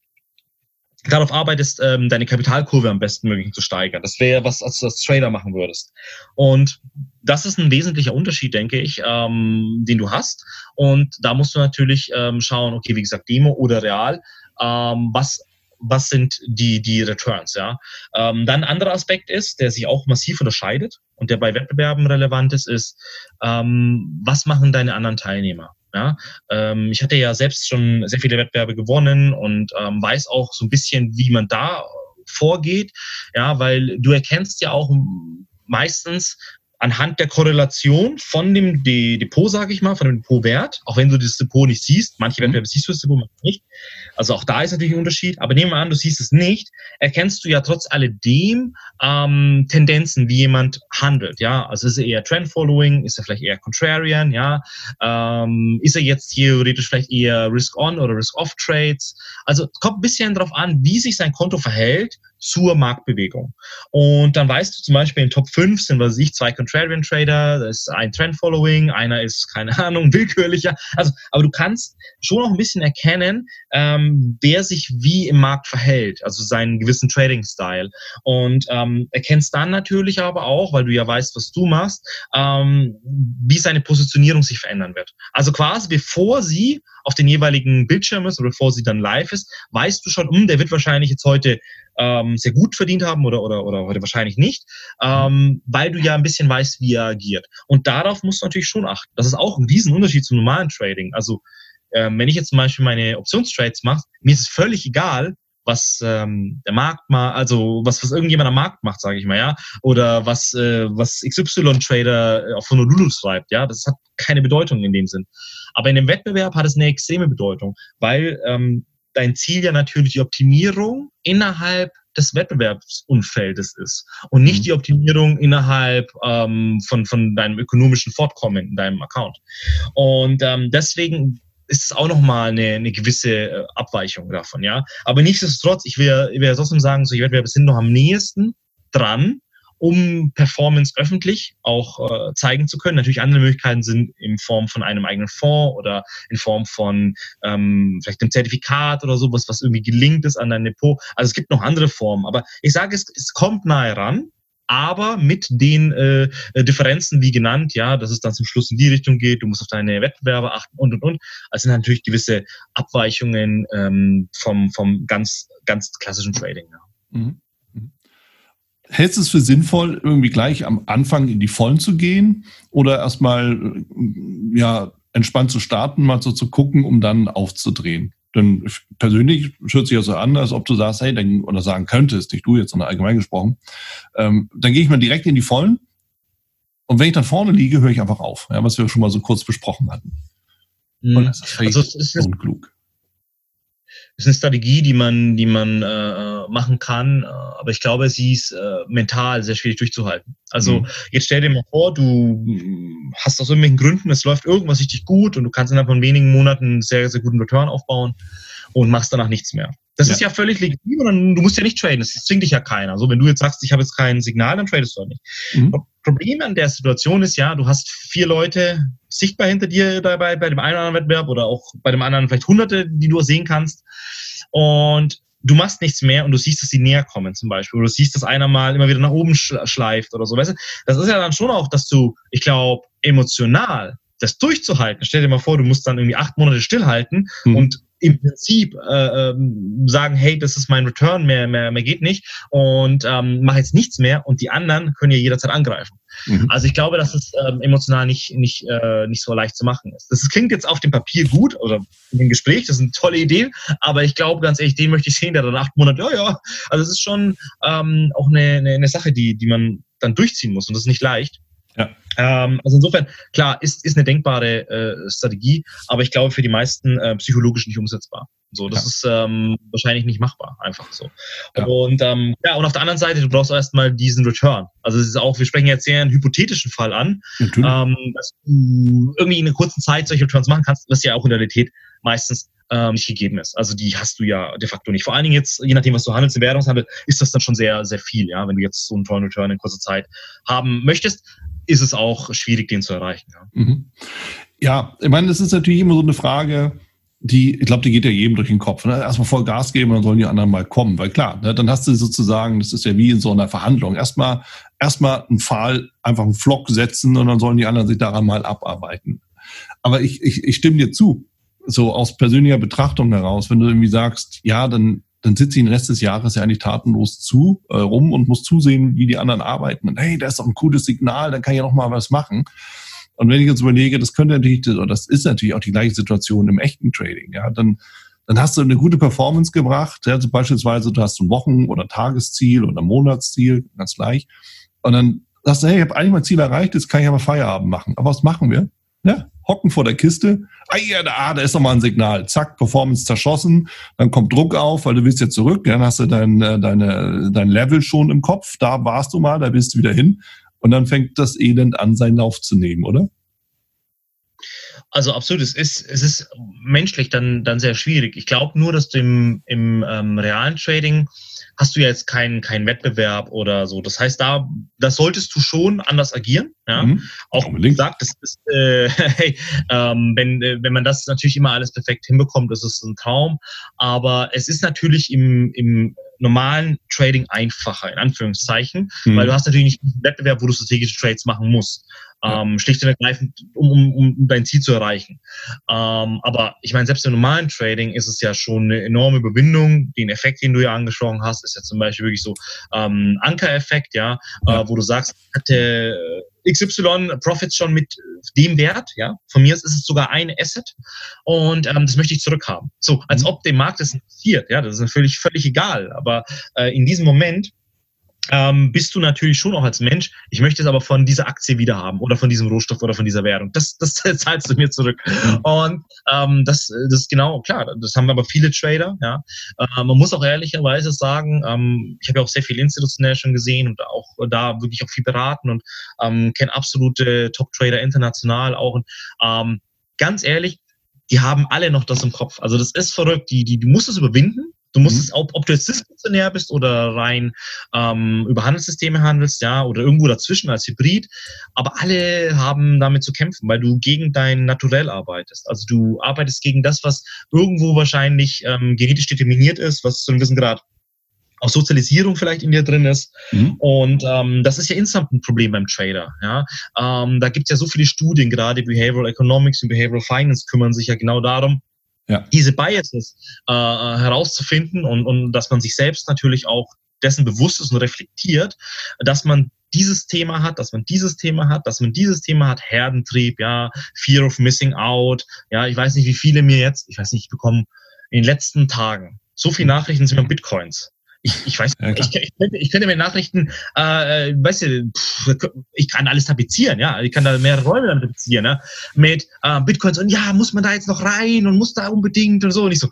darauf arbeitest, ähm, deine Kapitalkurve am besten möglich zu steigern. Das wäre was, als du als Trader machen würdest. Und das ist ein wesentlicher Unterschied, denke ich, ähm, den du hast. Und da musst du natürlich ähm, schauen, okay, wie gesagt, Demo oder Real, ähm, was was sind die, die Returns, ja. Ähm, dann ein anderer Aspekt ist, der sich auch massiv unterscheidet und der bei Wettbewerben relevant ist, ist, ähm, was machen deine anderen Teilnehmer? Ja, ähm, ich hatte ja selbst schon sehr viele Wettbewerbe gewonnen und ähm, weiß auch so ein bisschen, wie man da vorgeht. Ja, weil du erkennst ja auch meistens, anhand der Korrelation von dem Depot, sage ich mal, von dem Depotwert, auch wenn du das Depot nicht siehst, manche mhm. Wettbewerbe siehst du das Depot, manche nicht. Also auch da ist natürlich ein Unterschied. Aber nehmen wir an, du siehst es nicht, erkennst du ja trotz alledem ähm, Tendenzen, wie jemand handelt. Ja, also ist er eher Trend-Following, ist er vielleicht eher Contrarian, ja, ähm, ist er jetzt theoretisch vielleicht eher Risk-On oder Risk-Off-Trades. Also kommt ein bisschen darauf an, wie sich sein Konto verhält zur Marktbewegung. Und dann weißt du zum Beispiel in Top 5 sind, was ich, zwei Contrarian Trader, das ist ein Trend Following, einer ist, keine Ahnung, willkürlicher. Also, aber du kannst schon noch ein bisschen erkennen, ähm, wer sich wie im Markt verhält, also seinen gewissen Trading-Style. Und ähm, erkennst dann natürlich aber auch, weil du ja weißt, was du machst, ähm, wie seine Positionierung sich verändern wird. Also quasi bevor sie auf den jeweiligen Bildschirm ist oder bevor sie dann live ist, weißt du schon, hm, der wird wahrscheinlich jetzt heute ähm, sehr gut verdient haben oder, oder, oder heute wahrscheinlich nicht, ähm, weil du ja ein bisschen weißt, wie er agiert. Und darauf musst du natürlich schon achten. Das ist auch ein Riesenunterschied zum normalen Trading. Also ähm, wenn ich jetzt zum Beispiel meine Optionstrades mache, mir ist es völlig egal, was ähm, der Markt mal, also was, was irgendjemand am Markt macht, sage ich mal, ja, oder was, äh, was XY-Trader auf Honolulu schreibt, ja, das hat keine Bedeutung in dem Sinn. Aber in dem Wettbewerb hat es eine extreme Bedeutung, weil ähm, dein Ziel ja natürlich die Optimierung innerhalb des Wettbewerbsumfeldes ist und nicht mhm. die Optimierung innerhalb ähm, von, von deinem ökonomischen Fortkommen in deinem Account. Und ähm, deswegen ist es auch nochmal eine, eine gewisse äh, Abweichung davon, ja. Aber nichtsdestotrotz, ich will, ich will ja trotzdem sagen, solche Wettbewerbe sind noch am nächsten dran um Performance öffentlich auch äh, zeigen zu können. Natürlich andere Möglichkeiten sind in Form von einem eigenen Fonds oder in Form von ähm, vielleicht einem Zertifikat oder sowas, was irgendwie gelingt ist an dein Depot. Also es gibt noch andere Formen, aber ich sage, es, es kommt nahe ran aber mit den äh, Differenzen wie genannt, ja, dass es dann zum Schluss in die Richtung geht, du musst auf deine Wettbewerber achten und und und. Also sind natürlich gewisse Abweichungen ähm, vom, vom ganz, ganz klassischen Trading. Ja. Mhm. Hältst du es für sinnvoll, irgendwie gleich am Anfang in die Vollen zu gehen oder erstmal ja, entspannt zu starten, mal so zu gucken, um dann aufzudrehen? dann persönlich hört sich ja so an, als ob du sagst, hey, dann, oder sagen könntest, nicht du jetzt, sondern allgemein gesprochen, ähm, dann gehe ich mal direkt in die Vollen und wenn ich dann vorne liege, höre ich einfach auf, ja, was wir schon mal so kurz besprochen hatten. Mhm. Und das ist also es ist unklug ist eine Strategie, die man, die man äh, machen kann, äh, aber ich glaube, sie ist äh, mental sehr schwierig durchzuhalten. Also mhm. jetzt stell dir mal vor, du hast aus irgendwelchen Gründen, es läuft irgendwas richtig gut und du kannst innerhalb von wenigen Monaten einen sehr, sehr guten Return aufbauen und machst danach nichts mehr. Das ja. ist ja völlig legitim und du musst ja nicht traden, das zwingt dich ja keiner. Also wenn du jetzt sagst, ich habe jetzt kein Signal, dann tradest du auch nicht. Mhm. Problem an der Situation ist ja, du hast vier Leute sichtbar hinter dir dabei bei dem einen oder anderen Wettbewerb oder auch bei dem anderen vielleicht hunderte, die du sehen kannst. Und du machst nichts mehr und du siehst, dass sie näher kommen zum Beispiel. Oder du siehst, dass einer mal immer wieder nach oben schleift oder so. Weißt du, das ist ja dann schon auch, dass du, ich glaube, emotional das durchzuhalten. Stell dir mal vor, du musst dann irgendwie acht Monate stillhalten mhm. und im Prinzip äh, ähm, sagen, hey, das ist mein Return, mehr, mehr, mehr geht nicht und ähm, mach jetzt nichts mehr und die anderen können ja jederzeit angreifen. Mhm. Also ich glaube, dass es ähm, emotional nicht, nicht, äh, nicht so leicht zu machen ist. Das klingt jetzt auf dem Papier gut oder in dem Gespräch, das ist eine tolle Idee, aber ich glaube ganz ehrlich, den möchte ich sehen, der dann acht Monate, ja, ja, also es ist schon ähm, auch eine, eine, eine Sache, die, die man dann durchziehen muss und das ist nicht leicht. Ja. Ähm, also insofern, klar, ist, ist eine denkbare äh, Strategie, aber ich glaube für die meisten äh, psychologisch nicht umsetzbar. So, das ja. ist ähm, wahrscheinlich nicht machbar, einfach so. Ja. Und ähm, ja, und auf der anderen Seite, du brauchst erstmal diesen Return. Also es ist auch, wir sprechen jetzt sehr einen hypothetischen Fall an, ähm, dass du irgendwie in einer kurzen Zeit solche Returns machen kannst, was ja auch in der Realität meistens ähm, nicht gegeben ist. Also die hast du ja de facto nicht. Vor allen Dingen jetzt, je nachdem, was du handelst im Währungshandel, ist das dann schon sehr, sehr viel, ja, wenn du jetzt so einen tollen Return in kurzer Zeit haben möchtest ist es auch schwierig, den zu erreichen. Ja, mhm. ja ich meine, das ist natürlich immer so eine Frage, die, ich glaube, die geht ja jedem durch den Kopf. Ne? Erstmal voll Gas geben dann sollen die anderen mal kommen. Weil klar, ne, dann hast du sozusagen, das ist ja wie in so einer Verhandlung, erstmal erstmal einen Pfahl, einfach einen Flock setzen und dann sollen die anderen sich daran mal abarbeiten. Aber ich, ich, ich stimme dir zu, so aus persönlicher Betrachtung heraus, wenn du irgendwie sagst, ja, dann dann sitze ich den Rest des Jahres ja eigentlich tatenlos zu äh, rum und muss zusehen, wie die anderen arbeiten. Und hey, das ist doch ein cooles Signal, dann kann ich ja noch mal was machen. Und wenn ich jetzt überlege, das könnte natürlich, oder das ist natürlich auch die gleiche Situation im echten Trading, ja, dann, dann hast du eine gute Performance gebracht, ja, also beispielsweise du hast ein Wochen- oder Tagesziel oder Monatsziel, ganz gleich. Und dann sagst du, hey, ich habe eigentlich mein Ziel erreicht, jetzt kann ich aber Feierabend machen. Aber was machen wir? Ja, hocken vor der Kiste. Ah, ja, da, da ist noch mal ein Signal. Zack, Performance zerschossen. Dann kommt Druck auf, weil du willst jetzt zurück. Dann hast du dein, äh, deine, dein Level schon im Kopf. Da warst du mal, da bist du wieder hin. Und dann fängt das Elend an, seinen Lauf zu nehmen, oder? Also absolut, es ist, es ist menschlich dann, dann sehr schwierig. Ich glaube nur, dass du im, im ähm, realen Trading hast du ja jetzt keinen keinen Wettbewerb oder so. Das heißt, da das solltest du schon anders agieren. Ja? Mhm. Auch gesagt, das ist, äh, hey, ähm, wenn, äh, wenn man das natürlich immer alles perfekt hinbekommt, das ist ein Traum. Aber es ist natürlich im, im normalen Trading einfacher, in Anführungszeichen, mhm. weil du hast natürlich nicht einen Wettbewerb, wo du strategische Trades machen musst. Ähm, schlicht und ergreifend, um, um, um dein Ziel zu erreichen. Ähm, aber ich meine, selbst im normalen Trading ist es ja schon eine enorme Überwindung. Den Effekt, den du ja angesprochen hast, ist ja zum Beispiel wirklich so ähm, Anker-Effekt, ja, ja. Äh, wo du sagst, hatte XY Profits schon mit dem Wert, ja. Von mir ist es sogar ein Asset und ähm, das möchte ich zurückhaben. So, als mhm. ob dem Markt das interessiert, ja. Das ist natürlich völlig egal. Aber äh, in diesem Moment ähm, bist du natürlich schon auch als Mensch, ich möchte es aber von dieser Aktie wieder haben oder von diesem Rohstoff oder von dieser Währung. Das, das zahlst du mir zurück. Und ähm, das, das ist genau klar. Das haben aber viele Trader. Ja. Äh, man muss auch ehrlicherweise sagen, ähm, ich habe ja auch sehr viel institutionell schon gesehen und auch da wirklich auch viel beraten und ähm, kenne absolute Top-Trader international auch. Und ähm, ganz ehrlich, die haben alle noch das im Kopf. Also das ist verrückt. Die, die, du musst es überwinden. Du musst mhm. es, ob, ob du jetzt diskretionär bist oder rein ähm, über Handelssysteme handelst, ja, oder irgendwo dazwischen als Hybrid, aber alle haben damit zu kämpfen, weil du gegen dein Naturell arbeitest. Also du arbeitest gegen das, was irgendwo wahrscheinlich ähm, genetisch determiniert ist, was zu einem gewissen Grad auch Sozialisierung vielleicht in dir drin ist. Mhm. Und ähm, das ist ja insgesamt ein Problem beim Trader. Ja? Ähm, da gibt es ja so viele Studien, gerade Behavioral Economics und Behavioral Finance kümmern sich ja genau darum, ja. diese Biases äh, herauszufinden und, und dass man sich selbst natürlich auch dessen bewusst ist und reflektiert, dass man dieses Thema hat, dass man dieses Thema hat, dass man dieses Thema hat, Herdentrieb, ja, Fear of Missing Out, ja, ich weiß nicht, wie viele mir jetzt, ich weiß nicht, ich bekomme in den letzten Tagen so viele Nachrichten sind über Bitcoins. Ich, ich weiß, ja, ich, ich, könnte, ich könnte mir Nachrichten, äh, weißt du, pff, ich kann alles tapezieren, ja, ich kann da mehrere Räume dann tapezieren, ne? mit äh, Bitcoins und ja, muss man da jetzt noch rein und muss da unbedingt und so und ich so.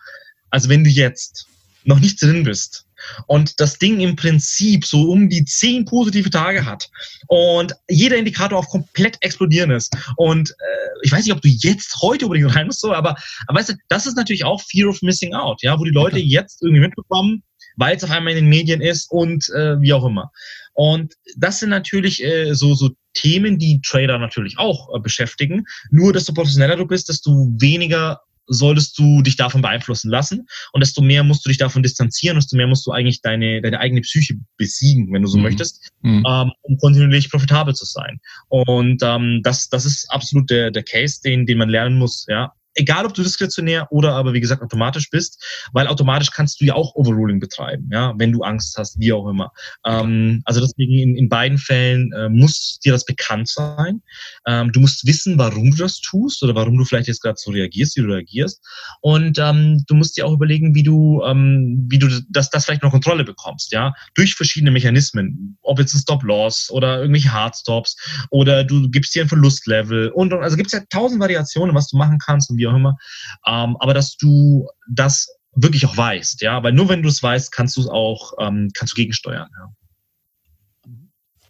Also wenn du jetzt noch nicht drin bist und das Ding im Prinzip so um die zehn positive Tage hat und jeder Indikator auf komplett explodieren ist und äh, ich weiß nicht, ob du jetzt heute unbedingt rein musst, so, aber, aber weißt du, das ist natürlich auch Fear of Missing Out, ja, wo die Leute okay. jetzt irgendwie mitbekommen, weil es auf einmal in den Medien ist und äh, wie auch immer. Und das sind natürlich äh, so, so Themen, die Trader natürlich auch äh, beschäftigen. Nur, desto professioneller du bist, desto weniger solltest du dich davon beeinflussen lassen und desto mehr musst du dich davon distanzieren, desto mehr musst du eigentlich deine, deine eigene Psyche besiegen, wenn du so mhm. möchtest, mhm. Ähm, um kontinuierlich profitabel zu sein. Und ähm, das, das ist absolut der, der Case, den, den man lernen muss, ja egal ob du diskretionär oder aber wie gesagt automatisch bist, weil automatisch kannst du ja auch Overruling betreiben, ja, wenn du Angst hast, wie auch immer. Ähm, also deswegen in, in beiden Fällen äh, muss dir das bekannt sein. Ähm, du musst wissen, warum du das tust oder warum du vielleicht jetzt gerade so reagierst, wie du reagierst. Und ähm, du musst dir auch überlegen, wie du, ähm, wie du das, das vielleicht noch Kontrolle bekommst, ja, durch verschiedene Mechanismen, ob jetzt ein Stop-Loss oder irgendwelche Hardstops oder du gibst dir ein Verlustlevel und, und also gibt es ja tausend Variationen, was du machen kannst und wie auch immer. Ähm, aber dass du das wirklich auch weißt, ja, weil nur wenn du es weißt, kannst du es auch, ähm, kannst du gegensteuern. Ja.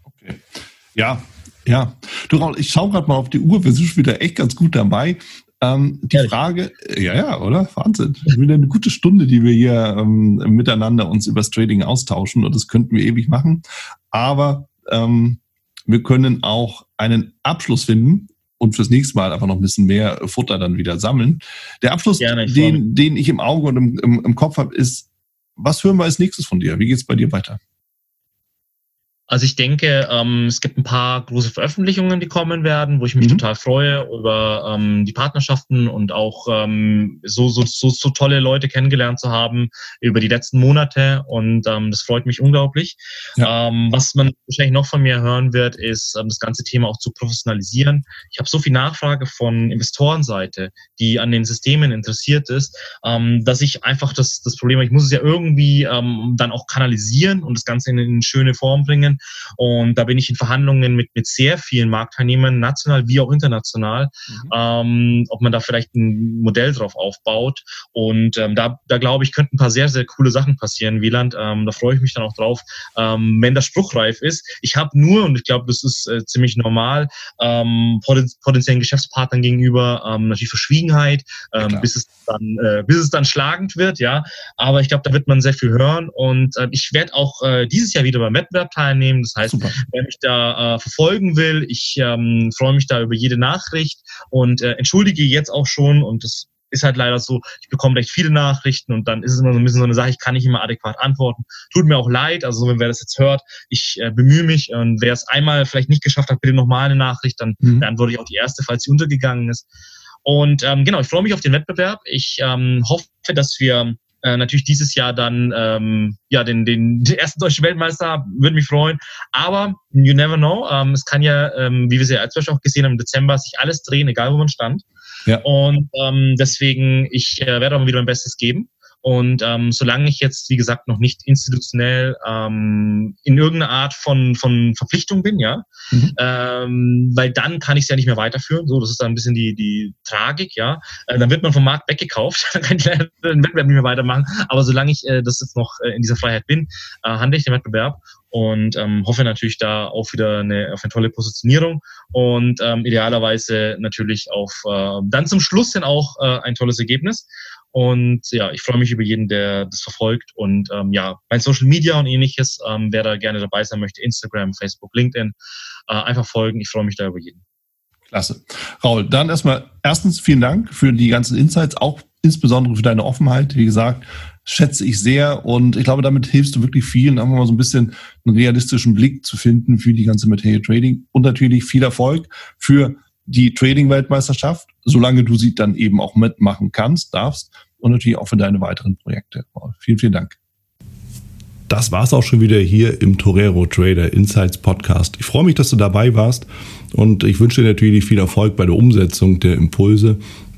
Okay. Ja, ja. Du Raul, ich schaue gerade mal auf die Uhr, wir sind schon wieder echt ganz gut dabei. Ähm, die Ehrlich? Frage, ja, ja, oder? Wahnsinn. Wieder eine gute Stunde, die wir hier ähm, miteinander uns über das Trading austauschen und das könnten wir ewig machen. Aber ähm, wir können auch einen Abschluss finden und fürs nächste Mal einfach noch ein bisschen mehr Futter dann wieder sammeln. Der Abschluss, Gerne, den, den ich im Auge und im, im, im Kopf habe, ist, was hören wir als nächstes von dir? Wie geht es bei dir weiter? Also ich denke, ähm, es gibt ein paar große Veröffentlichungen, die kommen werden, wo ich mich mhm. total freue über ähm, die Partnerschaften und auch ähm, so, so, so, so tolle Leute kennengelernt zu haben über die letzten Monate und ähm, das freut mich unglaublich. Ja. Ähm, was man wahrscheinlich noch von mir hören wird, ist ähm, das ganze Thema auch zu professionalisieren. Ich habe so viel Nachfrage von Investorenseite, die an den Systemen interessiert ist, ähm, dass ich einfach das, das Problem, ich muss es ja irgendwie ähm, dann auch kanalisieren und das Ganze in eine schöne Form bringen Unternehmen. Und da bin ich in Verhandlungen mit, mit sehr vielen Marktteilnehmern, national wie auch international, mhm. ähm, ob man da vielleicht ein Modell drauf aufbaut. Und ähm, da, da glaube ich, könnten ein paar sehr, sehr coole Sachen passieren, Wieland. Ähm, da freue ich mich dann auch drauf, ähm, wenn das spruchreif ist. Ich habe nur, und ich glaube, das ist äh, ziemlich normal, ähm, potenziellen Geschäftspartnern gegenüber ähm, natürlich Verschwiegenheit, ähm, ja, bis es dann, äh, bis es dann schlagend wird, ja. Aber ich glaube, da wird man sehr viel hören. Und äh, ich werde auch äh, dieses Jahr wieder beim Wettbewerb teilnehmen teilnehmen. Das heißt, Super. wer mich da äh, verfolgen will, ich ähm, freue mich da über jede Nachricht und äh, entschuldige jetzt auch schon und das ist halt leider so, ich bekomme recht viele Nachrichten und dann ist es immer so ein bisschen so eine Sache, ich kann nicht immer adäquat antworten. Tut mir auch leid, also wenn wer das jetzt hört, ich äh, bemühe mich und wer es einmal vielleicht nicht geschafft hat, bitte nochmal eine Nachricht, dann mhm. beantworte ich auch die erste, falls sie untergegangen ist. Und ähm, genau, ich freue mich auf den Wettbewerb. Ich ähm, hoffe, dass wir äh, natürlich dieses Jahr dann ähm, ja den, den, den ersten deutschen Weltmeister, würde mich freuen. Aber you never know. Ähm, es kann ja, ähm, wie wir es ja als auch gesehen haben, im Dezember sich alles drehen, egal wo man stand. Ja. Und ähm, deswegen, ich äh, werde auch wieder mein Bestes geben. Und ähm, solange ich jetzt, wie gesagt, noch nicht institutionell ähm, in irgendeiner Art von, von Verpflichtung bin, ja, mhm. ähm, weil dann kann ich es ja nicht mehr weiterführen. So, das ist dann ein bisschen die, die Tragik, ja. Äh, dann wird man vom Markt weggekauft, dann kann ich den Wettbewerb nicht mehr weitermachen. Aber solange ich äh, das jetzt noch äh, in dieser Freiheit bin, äh, handle ich den Wettbewerb und ähm, hoffe natürlich da auch wieder eine, auf eine tolle Positionierung und ähm, idealerweise natürlich auf äh, dann zum Schluss hin auch äh, ein tolles Ergebnis. Und ja, ich freue mich über jeden, der das verfolgt. Und ähm, ja, mein Social Media und ähnliches, ähm, wer da gerne dabei sein möchte, Instagram, Facebook, LinkedIn, äh, einfach folgen. Ich freue mich da über jeden. Klasse. Raul, dann erstmal erstens vielen Dank für die ganzen Insights, auch insbesondere für deine Offenheit. Wie gesagt, schätze ich sehr und ich glaube, damit hilfst du wirklich vielen, einfach mal so ein bisschen einen realistischen Blick zu finden für die ganze Material Trading und natürlich viel Erfolg für die Trading-Weltmeisterschaft, solange du sie dann eben auch mitmachen kannst, darfst und natürlich auch für deine weiteren Projekte. Vielen, vielen Dank. Das war's auch schon wieder hier im Torero Trader Insights Podcast. Ich freue mich, dass du dabei warst und ich wünsche dir natürlich viel Erfolg bei der Umsetzung der Impulse